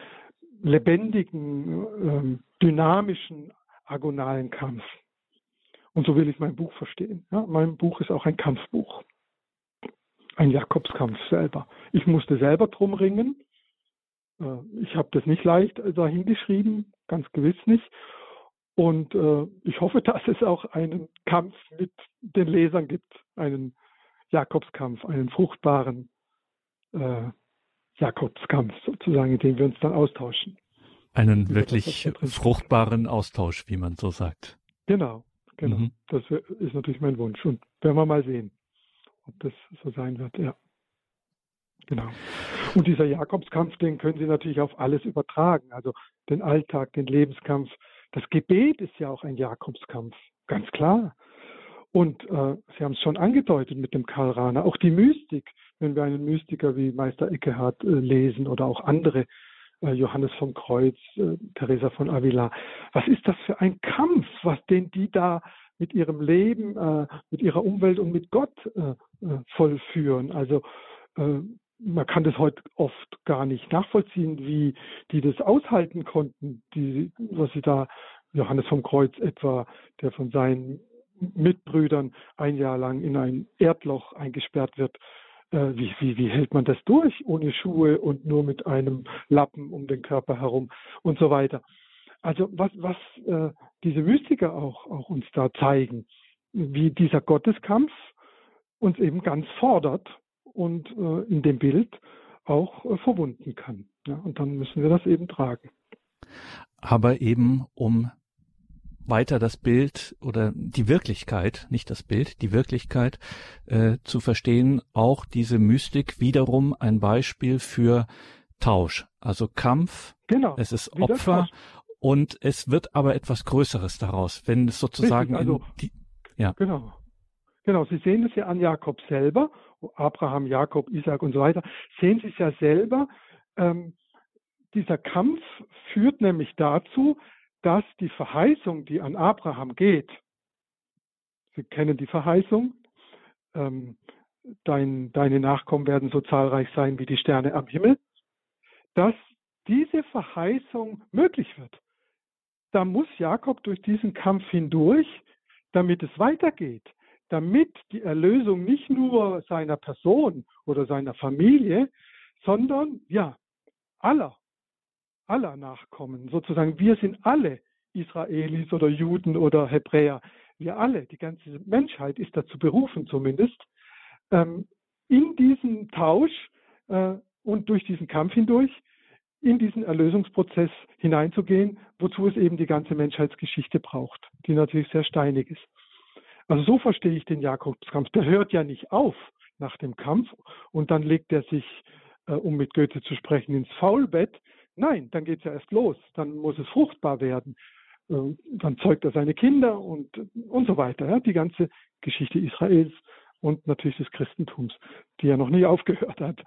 lebendigen, ähm, dynamischen, agonalen Kampf. Und so will ich mein Buch verstehen. Ja, mein Buch ist auch ein Kampfbuch. Ein Jakobskampf selber. Ich musste selber drum ringen. Äh, ich habe das nicht leicht dahin geschrieben, ganz gewiss nicht. Und äh, ich hoffe, dass es auch einen Kampf mit den Lesern gibt, einen Jakobskampf, einen fruchtbaren äh, Jakobskampf sozusagen, in dem wir uns dann austauschen. Einen wirklich fruchtbaren Austausch, wie man so sagt. Genau, genau. Mhm. Das ist natürlich mein Wunsch. Und werden wir mal sehen, ob das so sein wird, ja. Genau. Und dieser Jakobskampf, den können Sie natürlich auf alles übertragen. Also den Alltag, den Lebenskampf. Das Gebet ist ja auch ein Jakobskampf, ganz klar. Und äh, Sie haben es schon angedeutet mit dem Karl Rahner, auch die Mystik, wenn wir einen Mystiker wie Meister Eckehard äh, lesen oder auch andere, äh, Johannes vom Kreuz, äh, Teresa von Avila, was ist das für ein Kampf, was den die da mit ihrem Leben, äh, mit ihrer Umwelt und mit Gott äh, äh, vollführen? Also man kann das heute oft gar nicht nachvollziehen, wie die das aushalten konnten, die, was sie da, Johannes vom Kreuz etwa, der von seinen Mitbrüdern ein Jahr lang in ein Erdloch eingesperrt wird. Äh, wie, wie, wie hält man das durch ohne Schuhe und nur mit einem Lappen um den Körper herum und so weiter. Also was, was äh, diese Mystiker auch, auch uns da zeigen, wie dieser Gotteskampf uns eben ganz fordert und äh, in dem Bild auch äh, verwunden kann. Ja, und dann müssen wir das eben tragen. Aber eben um weiter das Bild oder die Wirklichkeit, nicht das Bild, die Wirklichkeit äh, zu verstehen, auch diese Mystik wiederum ein Beispiel für Tausch, also Kampf, genau, es ist Opfer und es wird aber etwas Größeres daraus, wenn es sozusagen Richtig, also, die, ja. Genau. Genau, Sie sehen es ja an Jakob selber, Abraham, Jakob, Isaac und so weiter, sehen Sie es ja selber. Ähm, dieser Kampf führt nämlich dazu, dass die Verheißung, die an Abraham geht, Sie kennen die Verheißung, ähm, dein, deine Nachkommen werden so zahlreich sein wie die Sterne am Himmel, dass diese Verheißung möglich wird. Da muss Jakob durch diesen Kampf hindurch, damit es weitergeht, damit die Erlösung nicht nur seiner Person oder seiner Familie, sondern ja, aller aller Nachkommen. Sozusagen, wir sind alle Israelis oder Juden oder Hebräer. Wir alle, die ganze Menschheit ist dazu berufen zumindest, ähm, in diesen Tausch äh, und durch diesen Kampf hindurch in diesen Erlösungsprozess hineinzugehen, wozu es eben die ganze Menschheitsgeschichte braucht, die natürlich sehr steinig ist. Also so verstehe ich den Jakobskampf. Der hört ja nicht auf nach dem Kampf und dann legt er sich, äh, um mit Goethe zu sprechen, ins Faulbett, Nein, dann geht es ja erst los. Dann muss es fruchtbar werden. Äh, dann zeugt er seine Kinder und, und so weiter. Ja? Die ganze Geschichte Israels und natürlich des Christentums, die ja noch nie aufgehört hat.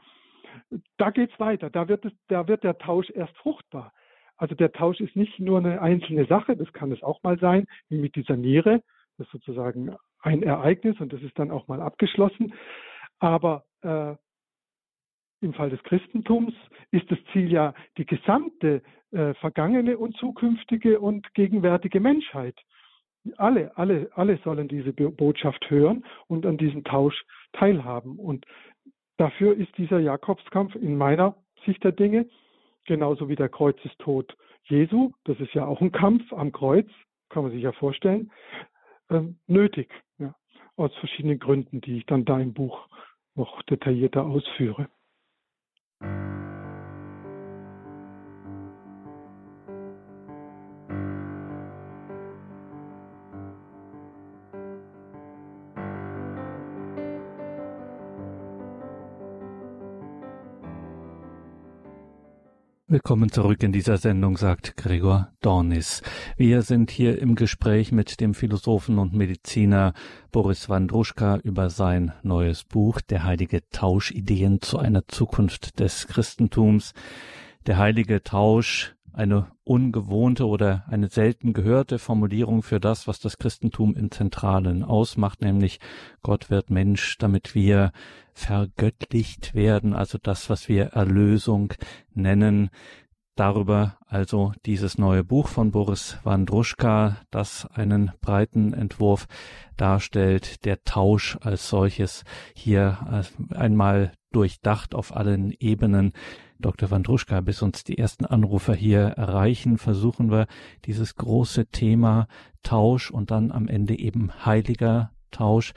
Da geht es weiter. Da wird, es, da wird der Tausch erst fruchtbar. Also der Tausch ist nicht nur eine einzelne Sache, das kann es auch mal sein, wie mit dieser Niere. Das ist sozusagen ein Ereignis und das ist dann auch mal abgeschlossen. Aber äh, im Fall des Christentums ist das Ziel ja die gesamte äh, vergangene und zukünftige und gegenwärtige Menschheit. Alle, alle, alle sollen diese Botschaft hören und an diesem Tausch teilhaben. Und dafür ist dieser Jakobskampf in meiner Sicht der Dinge, genauso wie der Kreuzestod Jesu, das ist ja auch ein Kampf am Kreuz, kann man sich ja vorstellen, äh, nötig. Ja, aus verschiedenen Gründen, die ich dann da im Buch noch detaillierter ausführe. Willkommen zurück in dieser Sendung, sagt Gregor Dornis. Wir sind hier im Gespräch mit dem Philosophen und Mediziner Boris Wandruschka über sein neues Buch Der heilige Tausch Ideen zu einer Zukunft des Christentums. Der heilige Tausch eine ungewohnte oder eine selten gehörte Formulierung für das, was das Christentum im Zentralen ausmacht, nämlich Gott wird Mensch, damit wir vergöttlicht werden, also das, was wir Erlösung nennen. Darüber also dieses neue Buch von Boris Wandruschka, das einen breiten Entwurf darstellt, der Tausch als solches hier einmal durchdacht auf allen Ebenen Dr. Wandruschka, bis uns die ersten Anrufer hier erreichen, versuchen wir dieses große Thema Tausch und dann am Ende eben heiliger Tausch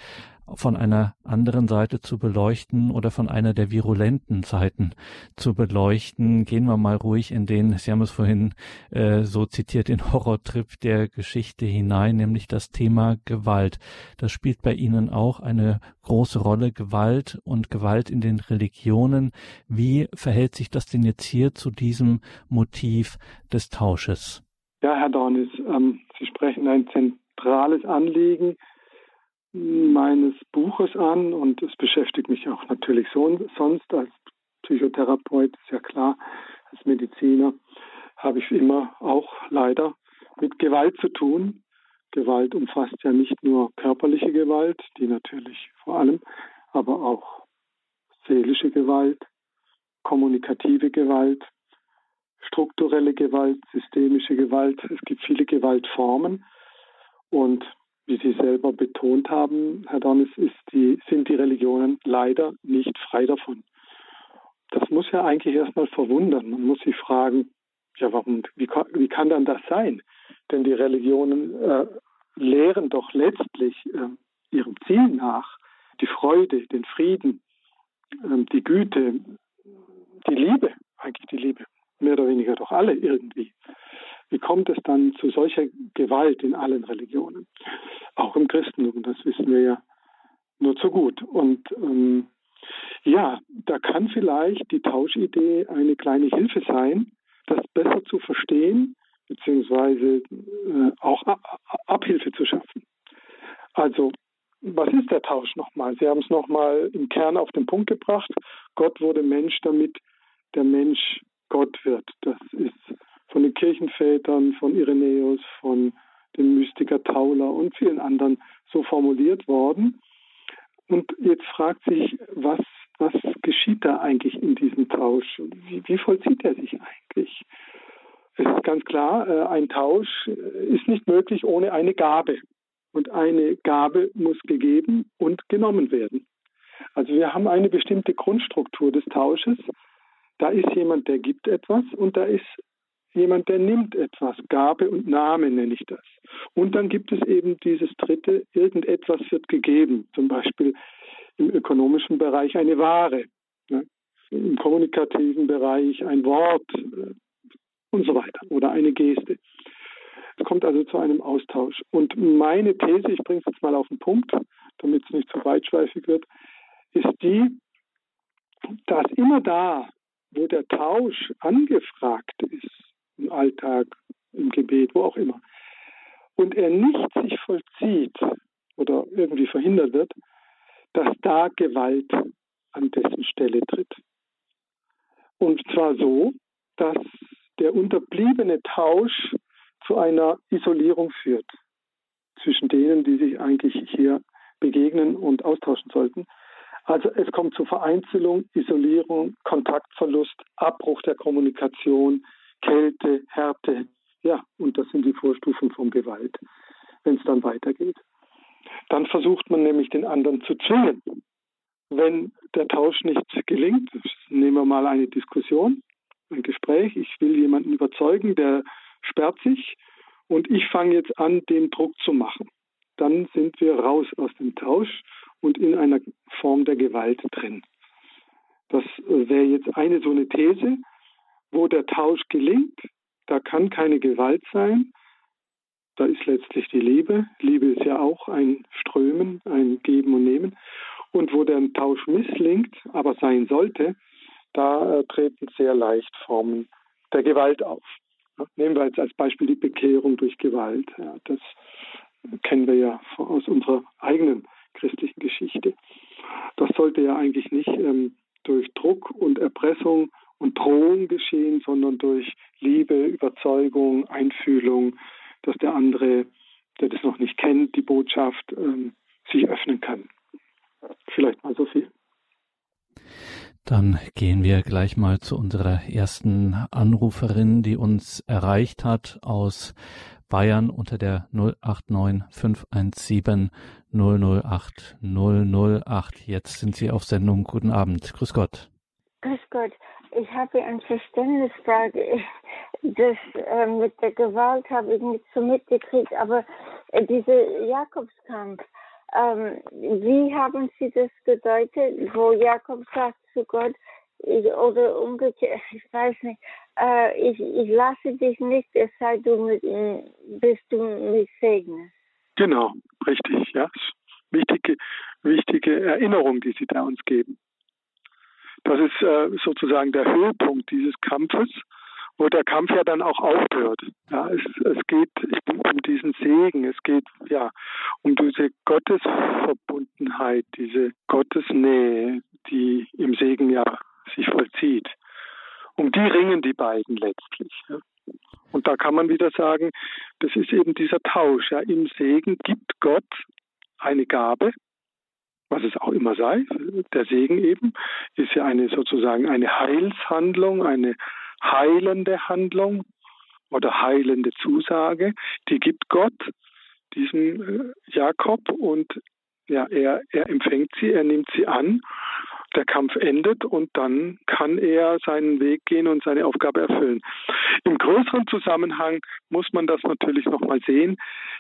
von einer anderen Seite zu beleuchten oder von einer der virulenten Seiten zu beleuchten. Gehen wir mal ruhig in den, Sie haben es vorhin äh, so zitiert, den Horrortrip der Geschichte hinein, nämlich das Thema Gewalt. Das spielt bei Ihnen auch eine große Rolle, Gewalt und Gewalt in den Religionen. Wie verhält sich das denn jetzt hier zu diesem Motiv des Tausches? Ja, Herr Dornis, ähm, Sie sprechen ein zentrales Anliegen meines Buches an und es beschäftigt mich auch natürlich so, sonst als Psychotherapeut, ist ja klar, als Mediziner habe ich immer auch leider mit Gewalt zu tun. Gewalt umfasst ja nicht nur körperliche Gewalt, die natürlich vor allem, aber auch seelische Gewalt, kommunikative Gewalt, strukturelle Gewalt, systemische Gewalt. Es gibt viele Gewaltformen und wie Sie selber betont haben, Herr Dornis, die, sind die Religionen leider nicht frei davon. Das muss ja eigentlich erstmal verwundern. Man muss sich fragen, ja, warum, wie, wie kann dann das sein? Denn die Religionen äh, lehren doch letztlich äh, ihrem Ziel nach die Freude, den Frieden, äh, die Güte, die Liebe, eigentlich die Liebe, mehr oder weniger doch alle irgendwie. Wie kommt es dann zu solcher Gewalt in allen Religionen? Auch im Christentum, das wissen wir ja nur zu gut. Und ähm, ja, da kann vielleicht die Tauschidee eine kleine Hilfe sein, das besser zu verstehen, beziehungsweise äh, auch Abhilfe zu schaffen. Also, was ist der Tausch nochmal? Sie haben es nochmal im Kern auf den Punkt gebracht. Gott wurde Mensch, damit der Mensch Gott wird. Das ist von den Kirchenvätern, von Irenäus, von dem Mystiker Tauler und vielen anderen so formuliert worden. Und jetzt fragt sich, was, was geschieht da eigentlich in diesem Tausch? Wie, wie vollzieht er sich eigentlich? Es ist ganz klar, äh, ein Tausch ist nicht möglich ohne eine Gabe. Und eine Gabe muss gegeben und genommen werden. Also wir haben eine bestimmte Grundstruktur des Tausches. Da ist jemand, der gibt etwas und da ist jemand, der nimmt etwas. Gabe und Name nenne ich das. Und dann gibt es eben dieses dritte, irgendetwas wird gegeben. Zum Beispiel im ökonomischen Bereich eine Ware, ne? im kommunikativen Bereich ein Wort äh, und so weiter oder eine Geste. Es kommt also zu einem Austausch. Und meine These, ich bringe es jetzt mal auf den Punkt, damit es nicht zu weitschweifig wird, ist die, dass immer da, wo der Tausch angefragt ist, im Alltag, im Gebet, wo auch immer, und er nicht sich vollzieht oder irgendwie verhindert wird, dass da Gewalt an dessen Stelle tritt. Und zwar so, dass der unterbliebene Tausch zu einer Isolierung führt zwischen denen, die sich eigentlich hier begegnen und austauschen sollten. Also es kommt zu Vereinzelung, Isolierung, Kontaktverlust, Abbruch der Kommunikation, Kälte, Härte. Ja, und das sind die Vorstufen von Gewalt, wenn es dann weitergeht. Dann versucht man nämlich den anderen zu zwingen. Wenn der Tausch nicht gelingt, nehmen wir mal eine Diskussion, ein Gespräch, ich will jemanden überzeugen, der sperrt sich und ich fange jetzt an, den Druck zu machen. Dann sind wir raus aus dem Tausch und in einer Form der Gewalt drin. Das äh, wäre jetzt eine so eine These, wo der Tausch gelingt. Da kann keine Gewalt sein. Da ist letztlich die Liebe. Liebe ist ja auch ein Strömen, ein Geben und Nehmen. Und wo der Tausch misslingt, aber sein sollte, da äh, treten sehr leicht Formen der Gewalt auf. Nehmen wir jetzt als Beispiel die Bekehrung durch Gewalt. Ja, das kennen wir ja aus unserer eigenen christlichen Geschichte. Das sollte ja eigentlich nicht ähm, durch Druck und Erpressung und Drohung geschehen, sondern durch Liebe, Überzeugung, Einfühlung, dass der andere, der das noch nicht kennt, die Botschaft ähm, sich öffnen kann. Vielleicht mal so viel. Dann gehen wir gleich mal zu unserer ersten Anruferin, die uns erreicht hat aus Bayern unter der 089 517 008 008. Jetzt sind Sie auf Sendung. Guten Abend. Grüß Gott. Grüß Gott. Ich habe eine Verständnisfrage. Das äh, mit der Gewalt habe ich nicht so mitgekriegt, aber äh, dieser Jakobskampf, ähm, wie haben Sie das gedeutet, wo Jakob sagt zu Gott, ich, oder umgekehrt, ich weiß nicht, äh, ich, ich lasse dich nicht, es sei du mit, bis du mich segnest. Genau, richtig, ja. Wichtige, wichtige Erinnerung, die Sie da uns geben. Das ist äh, sozusagen der Höhepunkt dieses Kampfes wo der Kampf ja dann auch aufhört. Ja, es, es geht um diesen Segen, es geht ja um diese Gottesverbundenheit, diese Gottesnähe, die im Segen ja sich vollzieht. Um die ringen die beiden letztlich. Ja. Und da kann man wieder sagen, das ist eben dieser Tausch. Ja. Im Segen gibt Gott eine Gabe, was es auch immer sei. Der Segen eben ist ja eine sozusagen eine Heilshandlung, eine heilende Handlung oder heilende Zusage, die gibt Gott diesem äh, Jakob und ja, er, er empfängt sie, er nimmt sie an, der Kampf endet und dann kann er seinen Weg gehen und seine Aufgabe erfüllen. Im größeren Zusammenhang muss man das natürlich nochmal sehen,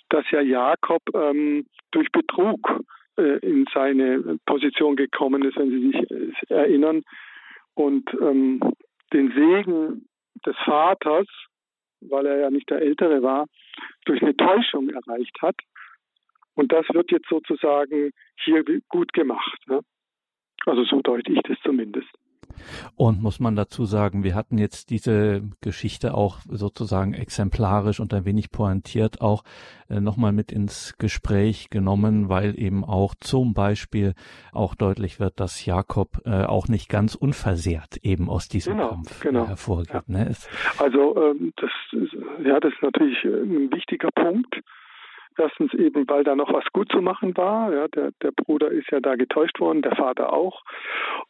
dass ja Jakob ähm, durch Betrug in seine Position gekommen ist, wenn Sie sich äh, erinnern. Und ähm, den Segen des Vaters, weil er ja nicht der Ältere war, durch eine Täuschung erreicht hat. Und das wird jetzt sozusagen hier gut gemacht. Ne? Also so deute ich das zumindest. Und muss man dazu sagen, wir hatten jetzt diese Geschichte auch sozusagen exemplarisch und ein wenig pointiert auch äh, nochmal mit ins Gespräch genommen, weil eben auch zum Beispiel auch deutlich wird, dass Jakob äh, auch nicht ganz unversehrt eben aus diesem genau, Kampf äh, genau. hervorgeht. Ja. Ne? Also ähm, das, ja, das ist natürlich ein wichtiger Punkt. Erstens eben, weil da noch was gut zu machen war. Ja, der, der Bruder ist ja da getäuscht worden, der Vater auch.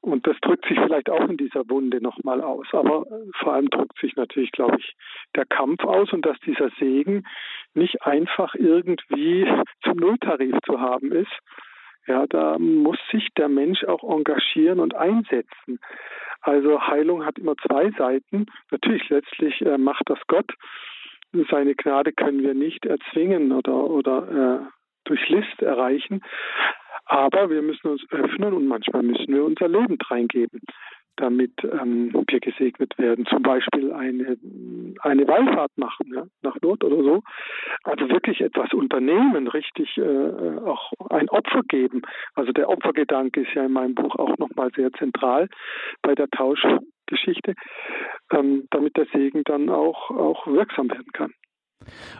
Und das drückt sich vielleicht auch in dieser Wunde nochmal aus. Aber äh, vor allem drückt sich natürlich, glaube ich, der Kampf aus und dass dieser Segen nicht einfach irgendwie zum Nulltarif zu haben ist. Ja, da muss sich der Mensch auch engagieren und einsetzen. Also Heilung hat immer zwei Seiten. Natürlich letztlich äh, macht das Gott seine Gnade können wir nicht erzwingen oder, oder äh, durch List erreichen. Aber wir müssen uns öffnen und manchmal müssen wir unser Leben reingeben, damit ähm, wir gesegnet werden. Zum Beispiel eine, eine Wallfahrt machen, ja, nach Not oder so. Also wirklich etwas unternehmen, richtig äh, auch ein Opfer geben. Also der Opfergedanke ist ja in meinem Buch auch nochmal sehr zentral bei der Tausch, Geschichte, ähm, damit der Segen dann auch, auch wirksam werden kann.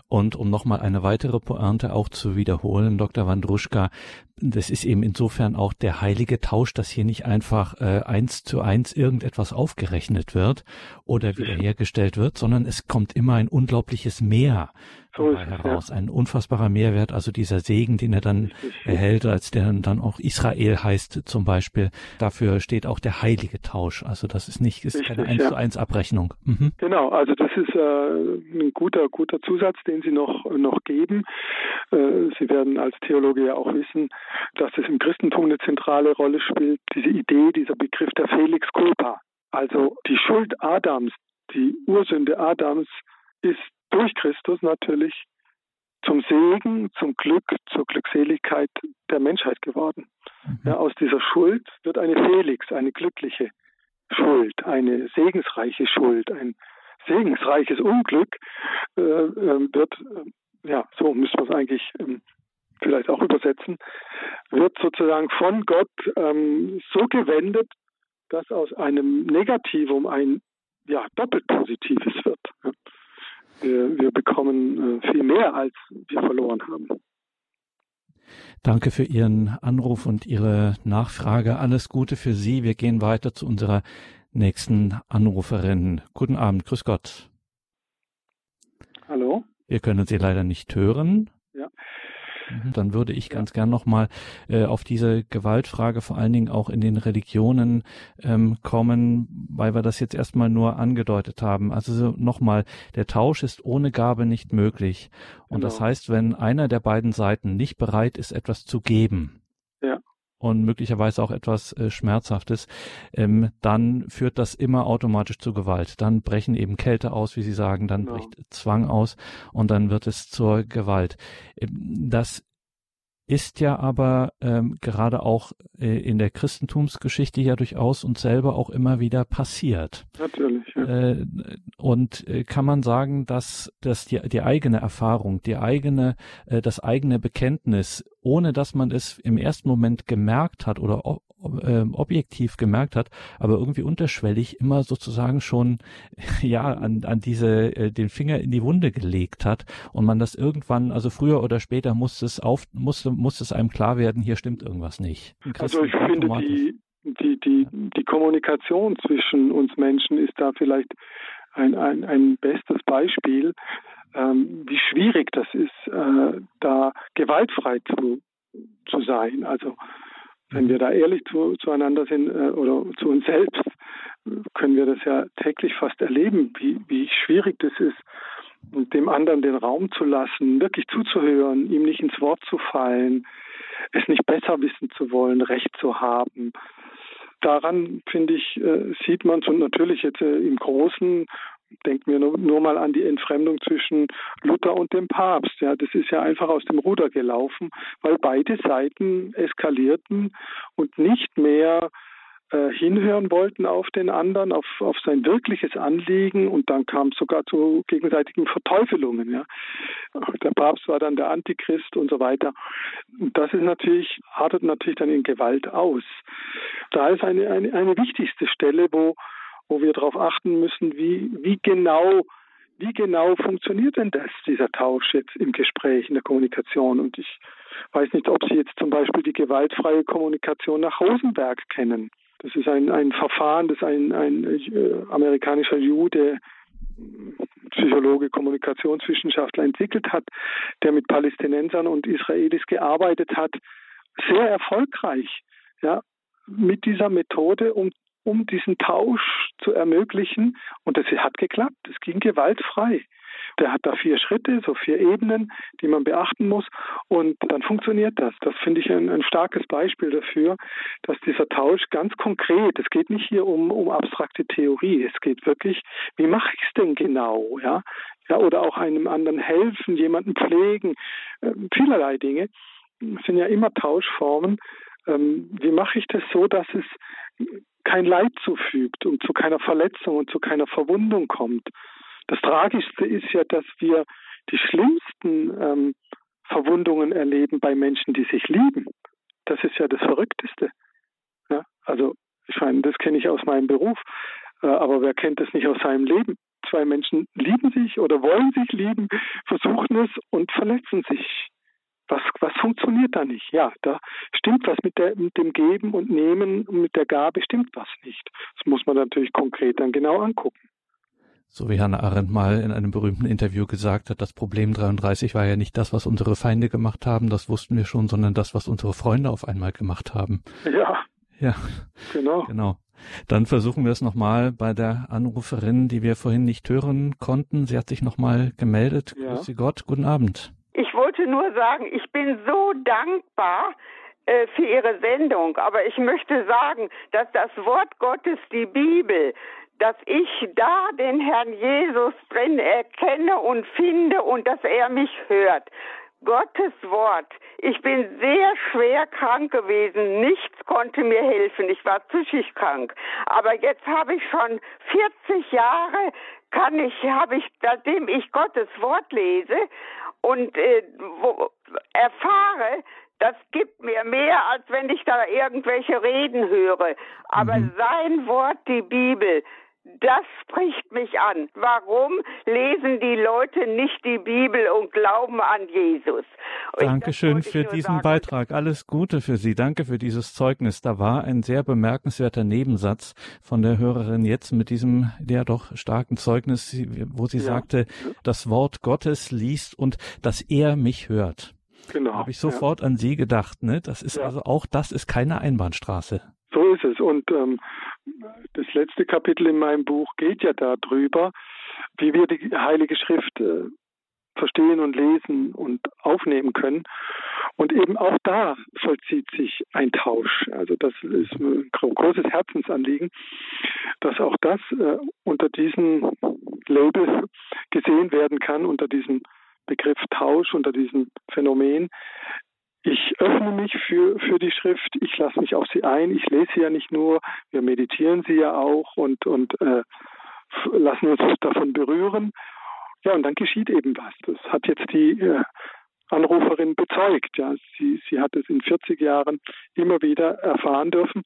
Und um nochmal eine weitere Pointe auch zu wiederholen, Dr. Wandruschka, das ist eben insofern auch der heilige Tausch, dass hier nicht einfach äh, eins zu eins irgendetwas aufgerechnet wird oder wiederhergestellt wird, sondern es kommt immer ein unglaubliches Mehr so heraus. Ja. Ein unfassbarer Mehrwert, also dieser Segen, den er dann erhält, als der dann auch Israel heißt zum Beispiel. Dafür steht auch der heilige Tausch. Also das ist nicht, ist Richtig, keine eins ja. zu eins Abrechnung. Mhm. Genau, also das ist äh, ein guter, guter Zusatz, den Sie noch, noch geben. Äh, Sie werden als Theologe ja auch wissen, dass es im Christentum eine zentrale Rolle spielt, diese Idee, dieser Begriff der Felix Culpa. Also die Schuld Adams, die Ursünde Adams ist durch Christus natürlich zum Segen, zum Glück, zur Glückseligkeit der Menschheit geworden. Mhm. Ja, aus dieser Schuld wird eine Felix, eine glückliche Schuld, eine segensreiche Schuld, ein segensreiches Unglück äh, äh, wird, äh, ja, so müssen wir es eigentlich ähm, vielleicht auch übersetzen, wird sozusagen von Gott ähm, so gewendet, dass aus einem Negativum ein ja, doppelt Positives wird. Wir, wir, bekommen äh, viel mehr, als wir verloren haben. Danke für Ihren Anruf und Ihre Nachfrage. Alles Gute für Sie. Wir gehen weiter zu unserer nächsten Anruferin. Guten Abend, grüß Gott. Hallo. Wir können Sie leider nicht hören. Mhm, dann würde ich ganz gern nochmal äh, auf diese Gewaltfrage vor allen Dingen auch in den Religionen ähm, kommen, weil wir das jetzt erstmal nur angedeutet haben. Also so, nochmal, der Tausch ist ohne Gabe nicht möglich. Und genau. das heißt, wenn einer der beiden Seiten nicht bereit ist, etwas zu geben, und möglicherweise auch etwas äh, Schmerzhaftes, ähm, dann führt das immer automatisch zu Gewalt. Dann brechen eben Kälte aus, wie Sie sagen, dann genau. bricht Zwang aus und dann wird es zur Gewalt. Ähm, das ist ja aber ähm, gerade auch äh, in der Christentumsgeschichte ja durchaus und selber auch immer wieder passiert. Natürlich. Ja. Äh, und äh, kann man sagen, dass, dass die, die eigene Erfahrung, die eigene, äh, das eigene Bekenntnis, ohne dass man es im ersten Moment gemerkt hat oder objektiv gemerkt hat, aber irgendwie unterschwellig immer sozusagen schon ja an, an diese äh, den Finger in die Wunde gelegt hat und man das irgendwann, also früher oder später musste es auf musste musste es einem klar werden, hier stimmt irgendwas nicht. Also ich finde die die die die Kommunikation zwischen uns Menschen ist da vielleicht ein ein, ein bestes Beispiel, ähm, wie schwierig das ist, äh, da gewaltfrei zu zu sein. Also wenn wir da ehrlich zu, zueinander sind äh, oder zu uns selbst, können wir das ja täglich fast erleben, wie, wie schwierig das ist, dem anderen den Raum zu lassen, wirklich zuzuhören, ihm nicht ins Wort zu fallen, es nicht besser wissen zu wollen, Recht zu haben. Daran, finde ich, äh, sieht man und natürlich jetzt äh, im Großen denken wir nur, nur, mal an die Entfremdung zwischen Luther und dem Papst. Ja, das ist ja einfach aus dem Ruder gelaufen, weil beide Seiten eskalierten und nicht mehr äh, hinhören wollten auf den anderen, auf, auf sein wirkliches Anliegen und dann kam es sogar zu gegenseitigen Verteufelungen. Ja. Der Papst war dann der Antichrist und so weiter. Und das ist natürlich, artet natürlich dann in Gewalt aus. Da ist eine, eine, eine wichtigste Stelle, wo wo wir darauf achten müssen, wie, wie genau wie genau funktioniert denn das, dieser Tausch jetzt im Gespräch, in der Kommunikation? Und ich weiß nicht, ob Sie jetzt zum Beispiel die gewaltfreie Kommunikation nach Rosenberg kennen. Das ist ein, ein Verfahren, das ein, ein äh, amerikanischer Jude, Psychologe, Kommunikationswissenschaftler entwickelt hat, der mit Palästinensern und Israelis gearbeitet hat, sehr erfolgreich, ja, mit dieser Methode, um um diesen Tausch zu ermöglichen. Und das hat geklappt. Es ging gewaltfrei. Der hat da vier Schritte, so vier Ebenen, die man beachten muss. Und dann funktioniert das. Das finde ich ein, ein, starkes Beispiel dafür, dass dieser Tausch ganz konkret, es geht nicht hier um, um abstrakte Theorie, es geht wirklich, wie mache ich es denn genau? Ja? ja, oder auch einem anderen helfen, jemanden pflegen, äh, vielerlei Dinge. Das sind ja immer Tauschformen. Ähm, wie mache ich das so, dass es kein Leid zufügt und zu keiner Verletzung und zu keiner Verwundung kommt. Das Tragischste ist ja, dass wir die schlimmsten ähm, Verwundungen erleben bei Menschen, die sich lieben. Das ist ja das Verrückteste. Ja? Also ich meine, das kenne ich aus meinem Beruf, äh, aber wer kennt das nicht aus seinem Leben? Zwei Menschen lieben sich oder wollen sich lieben, versuchen es und verletzen sich was, was funktioniert da nicht? Ja, da stimmt was mit, der, mit dem Geben und Nehmen und mit der Gabe stimmt was nicht. Das muss man natürlich konkret dann genau angucken. So wie Hannah Arendt mal in einem berühmten Interview gesagt hat, das Problem 33 war ja nicht das, was unsere Feinde gemacht haben, das wussten wir schon, sondern das, was unsere Freunde auf einmal gemacht haben. Ja. Ja. Genau. Genau. Dann versuchen wir es nochmal bei der Anruferin, die wir vorhin nicht hören konnten. Sie hat sich nochmal gemeldet. Ja. Grüß Sie Gott. Guten Abend. Ich wollte nur sagen, ich bin so dankbar äh, für Ihre Sendung, aber ich möchte sagen, dass das Wort Gottes, die Bibel, dass ich da den Herrn Jesus drin erkenne und finde und dass er mich hört. Gottes Wort. Ich bin sehr schwer krank gewesen. Nichts konnte mir helfen. Ich war psychisch krank. Aber jetzt habe ich schon 40 Jahre kann ich, habe ich, seitdem ich Gottes Wort lese und äh, wo, erfahre, das gibt mir mehr, als wenn ich da irgendwelche Reden höre. Aber mhm. sein Wort, die Bibel, das spricht mich an. Warum lesen die Leute nicht die Bibel und glauben an Jesus? Und Dankeschön für diesen sagen. Beitrag. Alles Gute für Sie. Danke für dieses Zeugnis. Da war ein sehr bemerkenswerter Nebensatz von der Hörerin jetzt mit diesem ja doch starken Zeugnis, wo sie ja. sagte, das Wort Gottes liest und dass er mich hört. Genau. Habe ich sofort ja. an Sie gedacht. Ne? Das ist ja. also auch das ist keine Einbahnstraße. So ist es. Und ähm, das letzte Kapitel in meinem Buch geht ja darüber, wie wir die Heilige Schrift äh, verstehen und lesen und aufnehmen können. Und eben auch da vollzieht sich ein Tausch. Also das ist ein großes Herzensanliegen, dass auch das äh, unter diesem Label gesehen werden kann, unter diesem Begriff Tausch, unter diesem Phänomen, ich öffne mich für, für die Schrift, ich lasse mich auf sie ein, ich lese sie ja nicht nur, wir meditieren sie ja auch und, und äh, lassen uns davon berühren. Ja, und dann geschieht eben was. Das hat jetzt die äh, Anruferin bezeugt. Ja, sie, sie hat es in 40 Jahren immer wieder erfahren dürfen,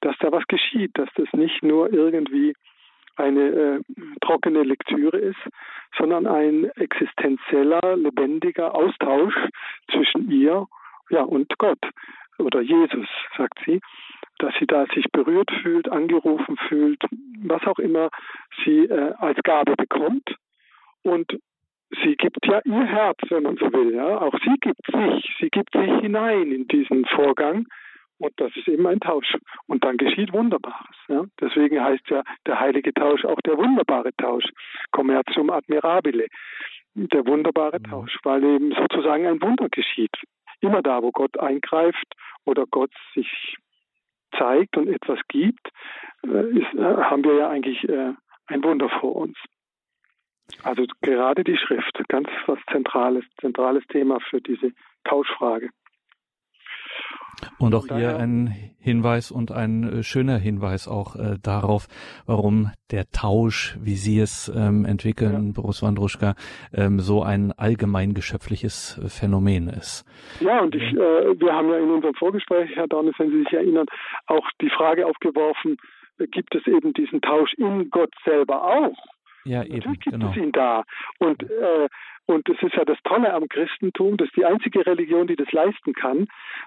dass da was geschieht, dass das nicht nur irgendwie eine äh, trockene Lektüre ist, sondern ein existenzieller, lebendiger Austausch zwischen ihr ja, und Gott oder Jesus, sagt sie, dass sie da sich berührt fühlt, angerufen fühlt, was auch immer sie äh, als Gabe bekommt. Und sie gibt ja ihr Herz, wenn man so will. Ja? Auch sie gibt sich, sie gibt sich hinein in diesen Vorgang. Und das ist eben ein Tausch. Und dann geschieht Wunderbares. Ja? Deswegen heißt ja der heilige Tausch auch der wunderbare Tausch. Commercium admirabile. Der wunderbare mhm. Tausch, weil eben sozusagen ein Wunder geschieht. Immer da, wo Gott eingreift oder Gott sich zeigt und etwas gibt, äh, ist, äh, haben wir ja eigentlich äh, ein Wunder vor uns. Also gerade die Schrift, ganz was zentrales, zentrales Thema für diese Tauschfrage. Und auch hier ein Hinweis und ein äh, schöner Hinweis auch äh, darauf, warum der Tausch, wie Sie es ähm, entwickeln, ja. Boris Wandruschka, ähm, so ein allgemein geschöpfliches äh, Phänomen ist. Ja, und ich, äh, wir haben ja in unserem Vorgespräch, Herr Dornes, wenn Sie sich erinnern, auch die Frage aufgeworfen, äh, gibt es eben diesen Tausch in Gott selber auch? Ja, eben, Natürlich gibt genau. es ihn da. Und äh, und das ist ja das Tolle am Christentum, das ist die einzige Religion, die das leisten kann,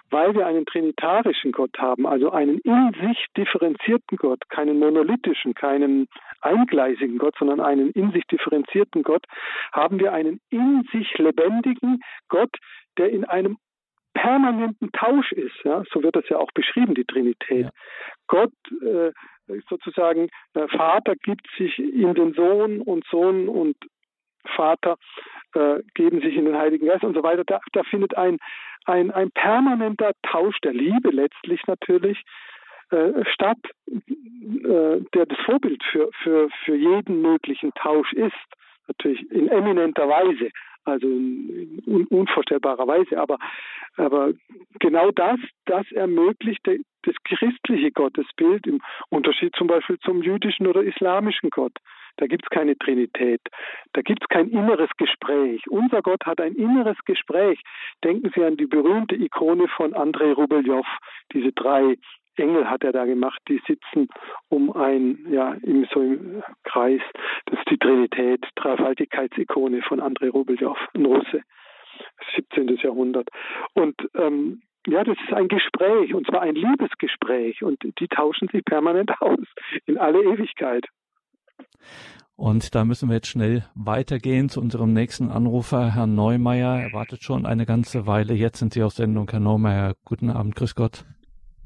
weil wir einen trinitarischen Gott haben, also einen in sich differenzierten Gott, keinen monolithischen, keinen eingleisigen Gott, sondern einen in sich differenzierten Gott, haben wir einen in sich lebendigen Gott, der in einem permanenten Tausch ist. Ja? So wird das ja auch beschrieben, die Trinität. Ja. Gott äh, sozusagen, der Vater gibt sich in den Sohn und Sohn und Vater äh, geben sich in den Heiligen Geist und so weiter. Da, da findet ein, ein, ein permanenter Tausch der Liebe letztlich natürlich äh, statt, äh, der das Vorbild für, für, für jeden möglichen Tausch ist. Natürlich in eminenter Weise, also in, in unvorstellbarer Weise, aber, aber genau das, das ermöglicht das christliche Gottesbild im Unterschied zum Beispiel zum jüdischen oder islamischen Gott. Da gibt es keine Trinität. Da gibt es kein inneres Gespräch. Unser Gott hat ein inneres Gespräch. Denken Sie an die berühmte Ikone von Andrei Rubeljow. Diese drei Engel hat er da gemacht, die sitzen um ein, ja, im, so im Kreis. Das ist die Trinität, Dreifaltigkeitsikone von Andrei Rubeljow, ein Russe, 17. Jahrhundert. Und ähm, ja, das ist ein Gespräch, und zwar ein Liebesgespräch, und die tauschen sich permanent aus in alle Ewigkeit. Und da müssen wir jetzt schnell weitergehen zu unserem nächsten Anrufer, Herrn Neumeier. Er wartet schon eine ganze Weile. Jetzt sind Sie auf Sendung, Herr Neumeier. Guten Abend, grüß Gott.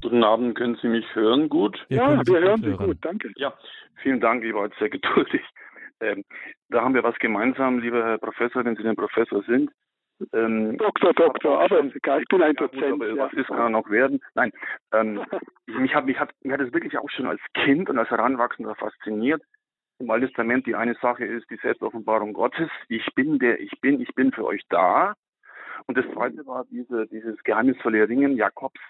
Guten Abend, können Sie mich hören gut? Wir ja, wir hören Sie hören. gut, danke. Ja, vielen Dank, ich war jetzt sehr geduldig. Ähm, da haben wir was gemeinsam, lieber Herr Professor, wenn Sie denn Professor sind. Ähm, Doktor, Doktor, aber ich bin ein ja, Dozent. Gut, ja. Was ist, kann er noch werden. Nein, ähm, mich hat, mich hat, mich hat es wirklich auch schon als Kind und als Heranwachsender fasziniert. Im Alten Testament die eine Sache ist die Selbstoffenbarung Gottes. Ich bin der, ich bin, ich bin für euch da. Und das zweite war diese, dieses geheimnisvolle Ringen Jakobs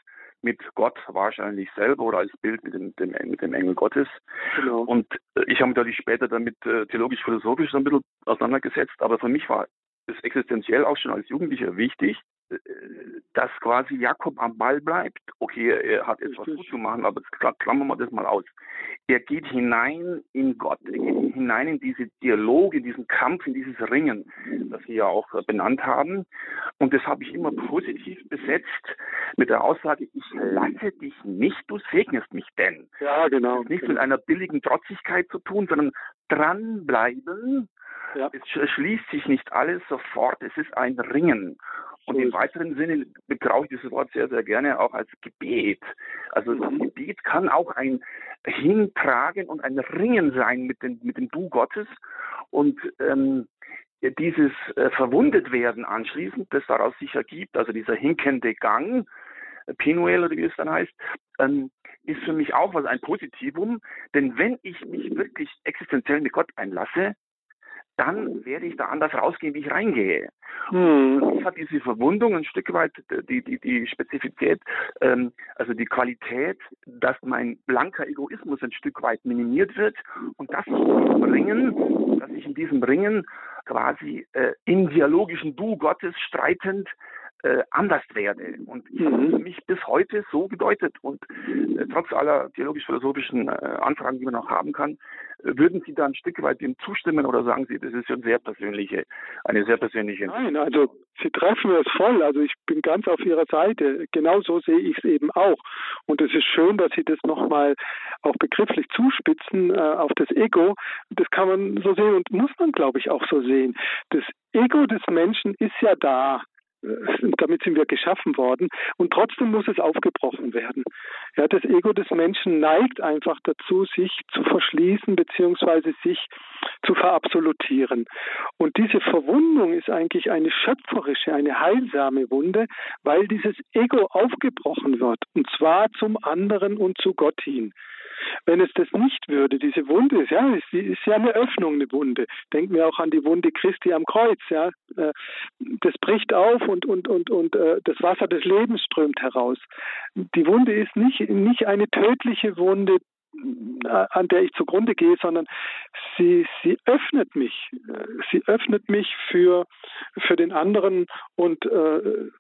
mit Gott wahrscheinlich selber oder als Bild mit dem, dem, mit dem Engel Gottes. Genau. Und äh, ich habe mich natürlich später damit äh, theologisch-philosophisch so ein bisschen auseinandergesetzt, aber für mich war es existenziell auch schon als Jugendlicher wichtig, dass quasi Jakob am Ball bleibt. Okay, er hat etwas gut zu machen, aber klammern wir das mal aus. Er geht hinein in Gott, er geht hinein in diese Dialoge, in diesen Kampf, in dieses Ringen, das Sie ja auch benannt haben. Und das habe ich immer positiv besetzt mit der Aussage, ich lasse dich nicht, du segnest mich denn. Ja, genau. Das hat nichts mit einer billigen Trotzigkeit zu tun, sondern dranbleiben. Ja. Es schließt sich nicht alles sofort, es ist ein Ringen. Und im weiteren Sinne gebrauche ich dieses Wort sehr, sehr gerne auch als Gebet. Also mhm. Gebet kann auch ein Hintragen und ein Ringen sein mit dem, mit dem Du Gottes. Und ähm, dieses äh, Verwundetwerden anschließend, das daraus sich ergibt, also dieser hinkende Gang, äh, Pinuel oder wie es dann heißt, ähm, ist für mich auch was ein Positivum. Denn wenn ich mich wirklich existenziell mit Gott einlasse, dann werde ich da anders rausgehen, wie ich reingehe. Hm. Und hat diese Verwundung ein Stück weit die, die, die Spezifität, ähm, also die Qualität, dass mein blanker Egoismus ein Stück weit minimiert wird und dass ich in diesem Ringen, dass ich in diesem Ringen quasi äh, im dialogischen Du Gottes streitend äh, anders werde. Und ich habe mhm. mich bis heute so gedeutet. Und äh, trotz aller theologisch-philosophischen äh, Anfragen, die man noch haben kann, äh, würden Sie da ein Stück weit dem zustimmen oder sagen Sie, das ist schon sehr persönliche, eine sehr persönliche. Nein, also Sie treffen es voll. Also ich bin ganz auf Ihrer Seite. Genau so sehe ich es eben auch. Und es ist schön, dass Sie das nochmal auch begrifflich zuspitzen äh, auf das Ego. Das kann man so sehen und muss man, glaube ich, auch so sehen. Das Ego des Menschen ist ja da. Damit sind wir geschaffen worden und trotzdem muss es aufgebrochen werden. Ja, das Ego des Menschen neigt einfach dazu, sich zu verschließen beziehungsweise sich zu verabsolutieren. Und diese Verwundung ist eigentlich eine schöpferische, eine heilsame Wunde, weil dieses Ego aufgebrochen wird und zwar zum anderen und zu Gott hin. Wenn es das nicht würde, diese Wunde ist ja, ist, ist ja eine Öffnung, eine Wunde. Denken wir auch an die Wunde Christi am Kreuz, ja. Äh, das bricht auf und, und, und, und äh, das Wasser des Lebens strömt heraus. Die Wunde ist nicht, nicht eine tödliche Wunde, äh, an der ich zugrunde gehe, sondern sie, sie öffnet mich. Sie öffnet mich für, für den anderen und äh, äh,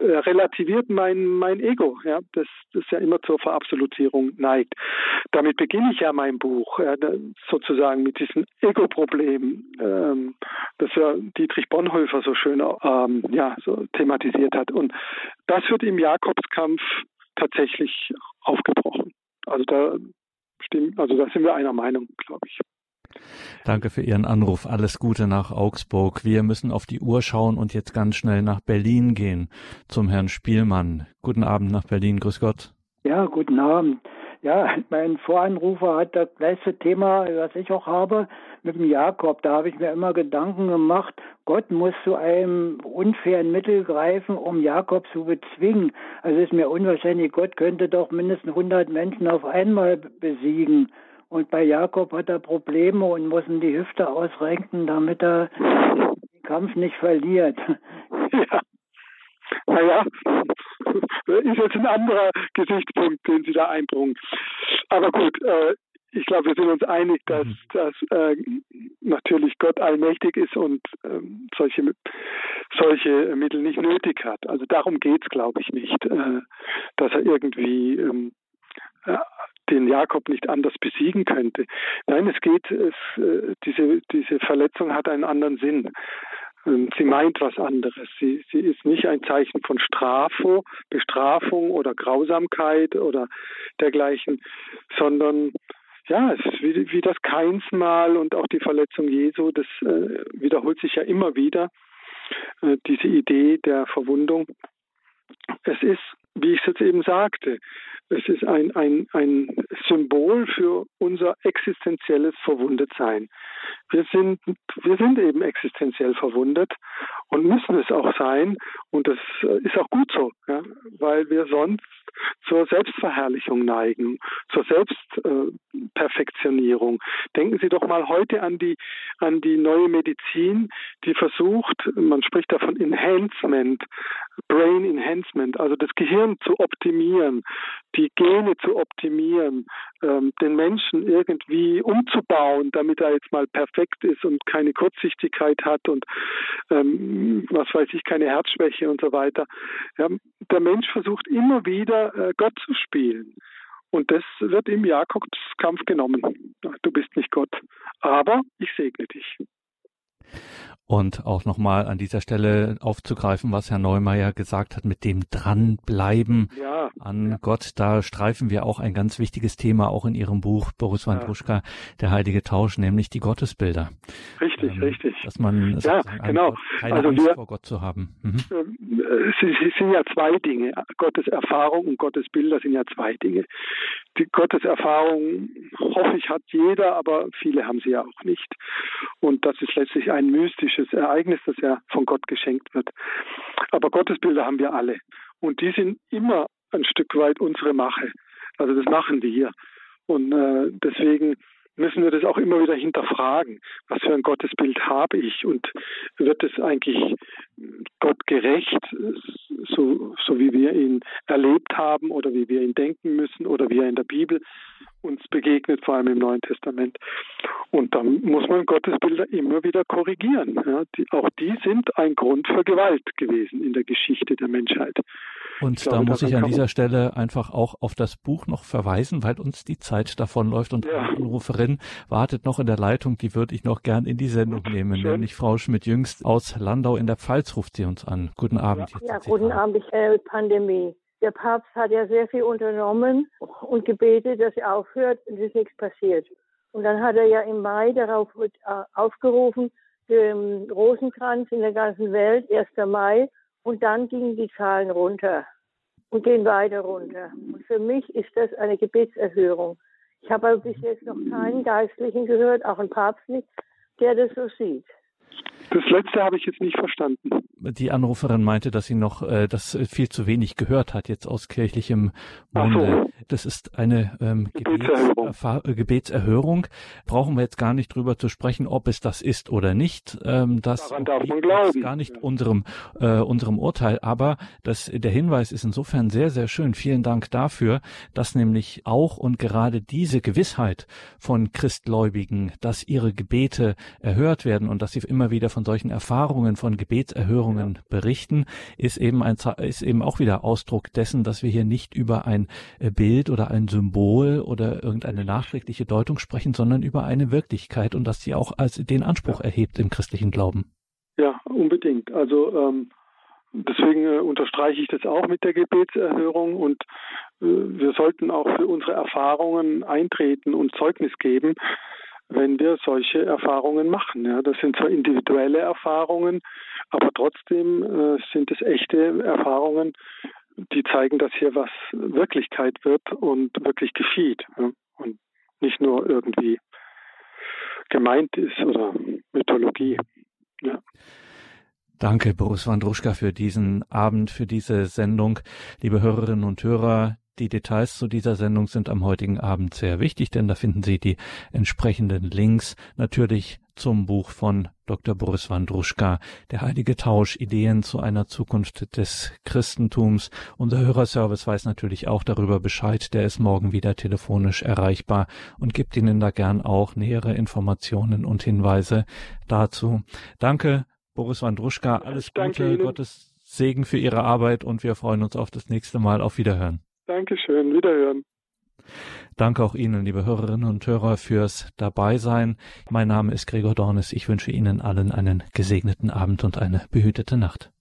relativiert mein, mein Ego, ja, das, das ja immer zur Verabsolutierung neigt. Damit beginne ich ja mein Buch, ja, sozusagen mit diesem Ego-Problem, ähm, das ja Dietrich Bonhoeffer so schön ähm, ja, so thematisiert hat. Und das wird im Jakobskampf tatsächlich aufgebrochen. Also da stimmt, also da sind wir einer Meinung, glaube ich. Danke für Ihren Anruf. Alles Gute nach Augsburg. Wir müssen auf die Uhr schauen und jetzt ganz schnell nach Berlin gehen zum Herrn Spielmann. Guten Abend nach Berlin. Grüß Gott. Ja, guten Abend. Ja, mein Voranrufer hat das gleiche Thema, was ich auch habe, mit dem Jakob. Da habe ich mir immer Gedanken gemacht, Gott muss zu einem unfairen Mittel greifen, um Jakob zu bezwingen. Also ist mir unwahrscheinlich, Gott könnte doch mindestens 100 Menschen auf einmal besiegen. Und bei Jakob hat er Probleme und muss ihm die Hüfte ausrenken, damit er den Kampf nicht verliert. Ja. Naja, ist jetzt ein anderer Gesichtspunkt, den Sie da einbringen. Aber gut, äh, ich glaube, wir sind uns einig, dass, mhm. dass äh, natürlich Gott allmächtig ist und äh, solche, solche Mittel nicht nötig hat. Also darum geht es, glaube ich, nicht, äh, dass er irgendwie ähm, äh, den Jakob nicht anders besiegen könnte. Nein, es geht, es, äh, diese, diese Verletzung hat einen anderen Sinn. Ähm, sie meint was anderes. Sie, sie ist nicht ein Zeichen von Strafo, Bestrafung oder Grausamkeit oder dergleichen, sondern ja, es ist wie, wie das Keinsmal und auch die Verletzung Jesu, das äh, wiederholt sich ja immer wieder, äh, diese Idee der Verwundung. Es ist, wie ich es jetzt eben sagte, es ist ein, ein, ein Symbol für unser existenzielles Verwundetsein. Wir sind, wir sind eben existenziell verwundet und müssen es auch sein. Und das äh, ist auch gut so, ja, weil wir sonst zur Selbstverherrlichung neigen, zur Selbstperfektionierung. Äh, Denken Sie doch mal heute an die, an die neue Medizin, die versucht, man spricht davon Enhancement, Brain Enhancement, also das Gehirn zu optimieren, die Gene zu optimieren, ähm, den Menschen irgendwie umzubauen, damit er jetzt mal perfekt ist und keine Kurzsichtigkeit hat und ähm, was weiß ich, keine Herzschwäche und so weiter. Ja, der Mensch versucht immer wieder äh, Gott zu spielen. Und das wird im Jakobskampf genommen. Du bist nicht Gott, aber ich segne dich. Und auch nochmal an dieser Stelle aufzugreifen, was Herr Neumeier gesagt hat, mit dem Dranbleiben ja, an ja. Gott. Da streifen wir auch ein ganz wichtiges Thema, auch in Ihrem Buch, Boris Wandruschka, ja. der heilige Tausch, nämlich die Gottesbilder. Richtig, ähm, richtig. Dass man ja, genau. keine also Angst wir, vor Gott zu haben. Mhm. Ähm, es, es sind ja zwei Dinge. Gottes Erfahrung und Gottes Bilder sind ja zwei Dinge. Die Gotteserfahrung, hoffe ich, hat jeder, aber viele haben sie ja auch nicht. Und das ist letztlich ein mystisches Ereignis, das ja von Gott geschenkt wird. Aber Gottesbilder haben wir alle. Und die sind immer ein Stück weit unsere Mache. Also das machen wir. Und äh, deswegen müssen wir das auch immer wieder hinterfragen. Was für ein Gottesbild habe ich und wird es eigentlich Gott gerecht, so, so wie wir ihn erlebt haben oder wie wir ihn denken müssen oder wie er in der Bibel uns begegnet, vor allem im Neuen Testament. Und dann muss man Gottesbilder immer wieder korrigieren. Ja, die, auch die sind ein Grund für Gewalt gewesen in der Geschichte der Menschheit. Und glaube, da muss ich an dieser Stelle einfach auch auf das Buch noch verweisen, weil uns die Zeit davonläuft und ja. eine Anruferin wartet noch in der Leitung, die würde ich noch gern in die Sendung nehmen, Schön. nämlich Frau Schmidt-Jüngst aus Landau in der Pfalz ruft sie uns an. Guten Abend. Ja, ja guten Abend, ich, äh, Pandemie. Der Papst hat ja sehr viel unternommen und gebetet, dass er aufhört und es ist nichts passiert. Und dann hat er ja im Mai darauf äh, aufgerufen, den Rosenkranz in der ganzen Welt, 1. Mai, und dann gingen die Zahlen runter und gehen weiter runter. Und für mich ist das eine Gebetserhörung. Ich habe aber bis jetzt noch keinen Geistlichen gehört, auch einen Papst nicht, der das so sieht. Das letzte habe ich jetzt nicht verstanden. Die Anruferin meinte, dass sie noch äh, das viel zu wenig gehört hat, jetzt aus kirchlichem Munde. So. Das ist eine ähm, Gebetserhörung. Gebets Gebetserhörung. Brauchen wir jetzt gar nicht drüber zu sprechen, ob es das ist oder nicht. Ähm, das ist gar nicht unserem, äh, unserem Urteil. Aber das, der Hinweis ist insofern sehr, sehr schön. Vielen Dank dafür, dass nämlich auch und gerade diese Gewissheit von Christgläubigen, dass ihre Gebete erhört werden und dass sie immer wieder von solchen Erfahrungen, von Gebetserhörungen ja. berichten, ist eben ein, ist eben auch wieder Ausdruck dessen, dass wir hier nicht über ein äh, Bild oder ein Symbol oder irgendeine nachträgliche Deutung sprechen, sondern über eine Wirklichkeit und dass sie auch als den Anspruch ja. erhebt im christlichen Glauben. Ja, unbedingt. Also ähm, deswegen äh, unterstreiche ich das auch mit der Gebetserhörung und äh, wir sollten auch für unsere Erfahrungen eintreten und Zeugnis geben wenn wir solche Erfahrungen machen. Ja, das sind zwar individuelle Erfahrungen, aber trotzdem äh, sind es echte Erfahrungen, die zeigen, dass hier was Wirklichkeit wird und wirklich geschieht ja, und nicht nur irgendwie gemeint ist oder Mythologie. Ja. Danke, Boris Wandruschka, für diesen Abend, für diese Sendung. Liebe Hörerinnen und Hörer, die Details zu dieser Sendung sind am heutigen Abend sehr wichtig, denn da finden Sie die entsprechenden Links natürlich zum Buch von Dr. Boris Wandruschka, Der heilige Tausch, Ideen zu einer Zukunft des Christentums. Unser Hörerservice weiß natürlich auch darüber Bescheid, der ist morgen wieder telefonisch erreichbar und gibt Ihnen da gern auch nähere Informationen und Hinweise dazu. Danke, Boris Wandruschka, alles Gute, Gottes Segen für Ihre Arbeit und wir freuen uns auf das nächste Mal. Auf Wiederhören. Dankeschön, wiederhören. Danke auch Ihnen, liebe Hörerinnen und Hörer, fürs Dabeisein. Mein Name ist Gregor Dornes. Ich wünsche Ihnen allen einen gesegneten Abend und eine behütete Nacht.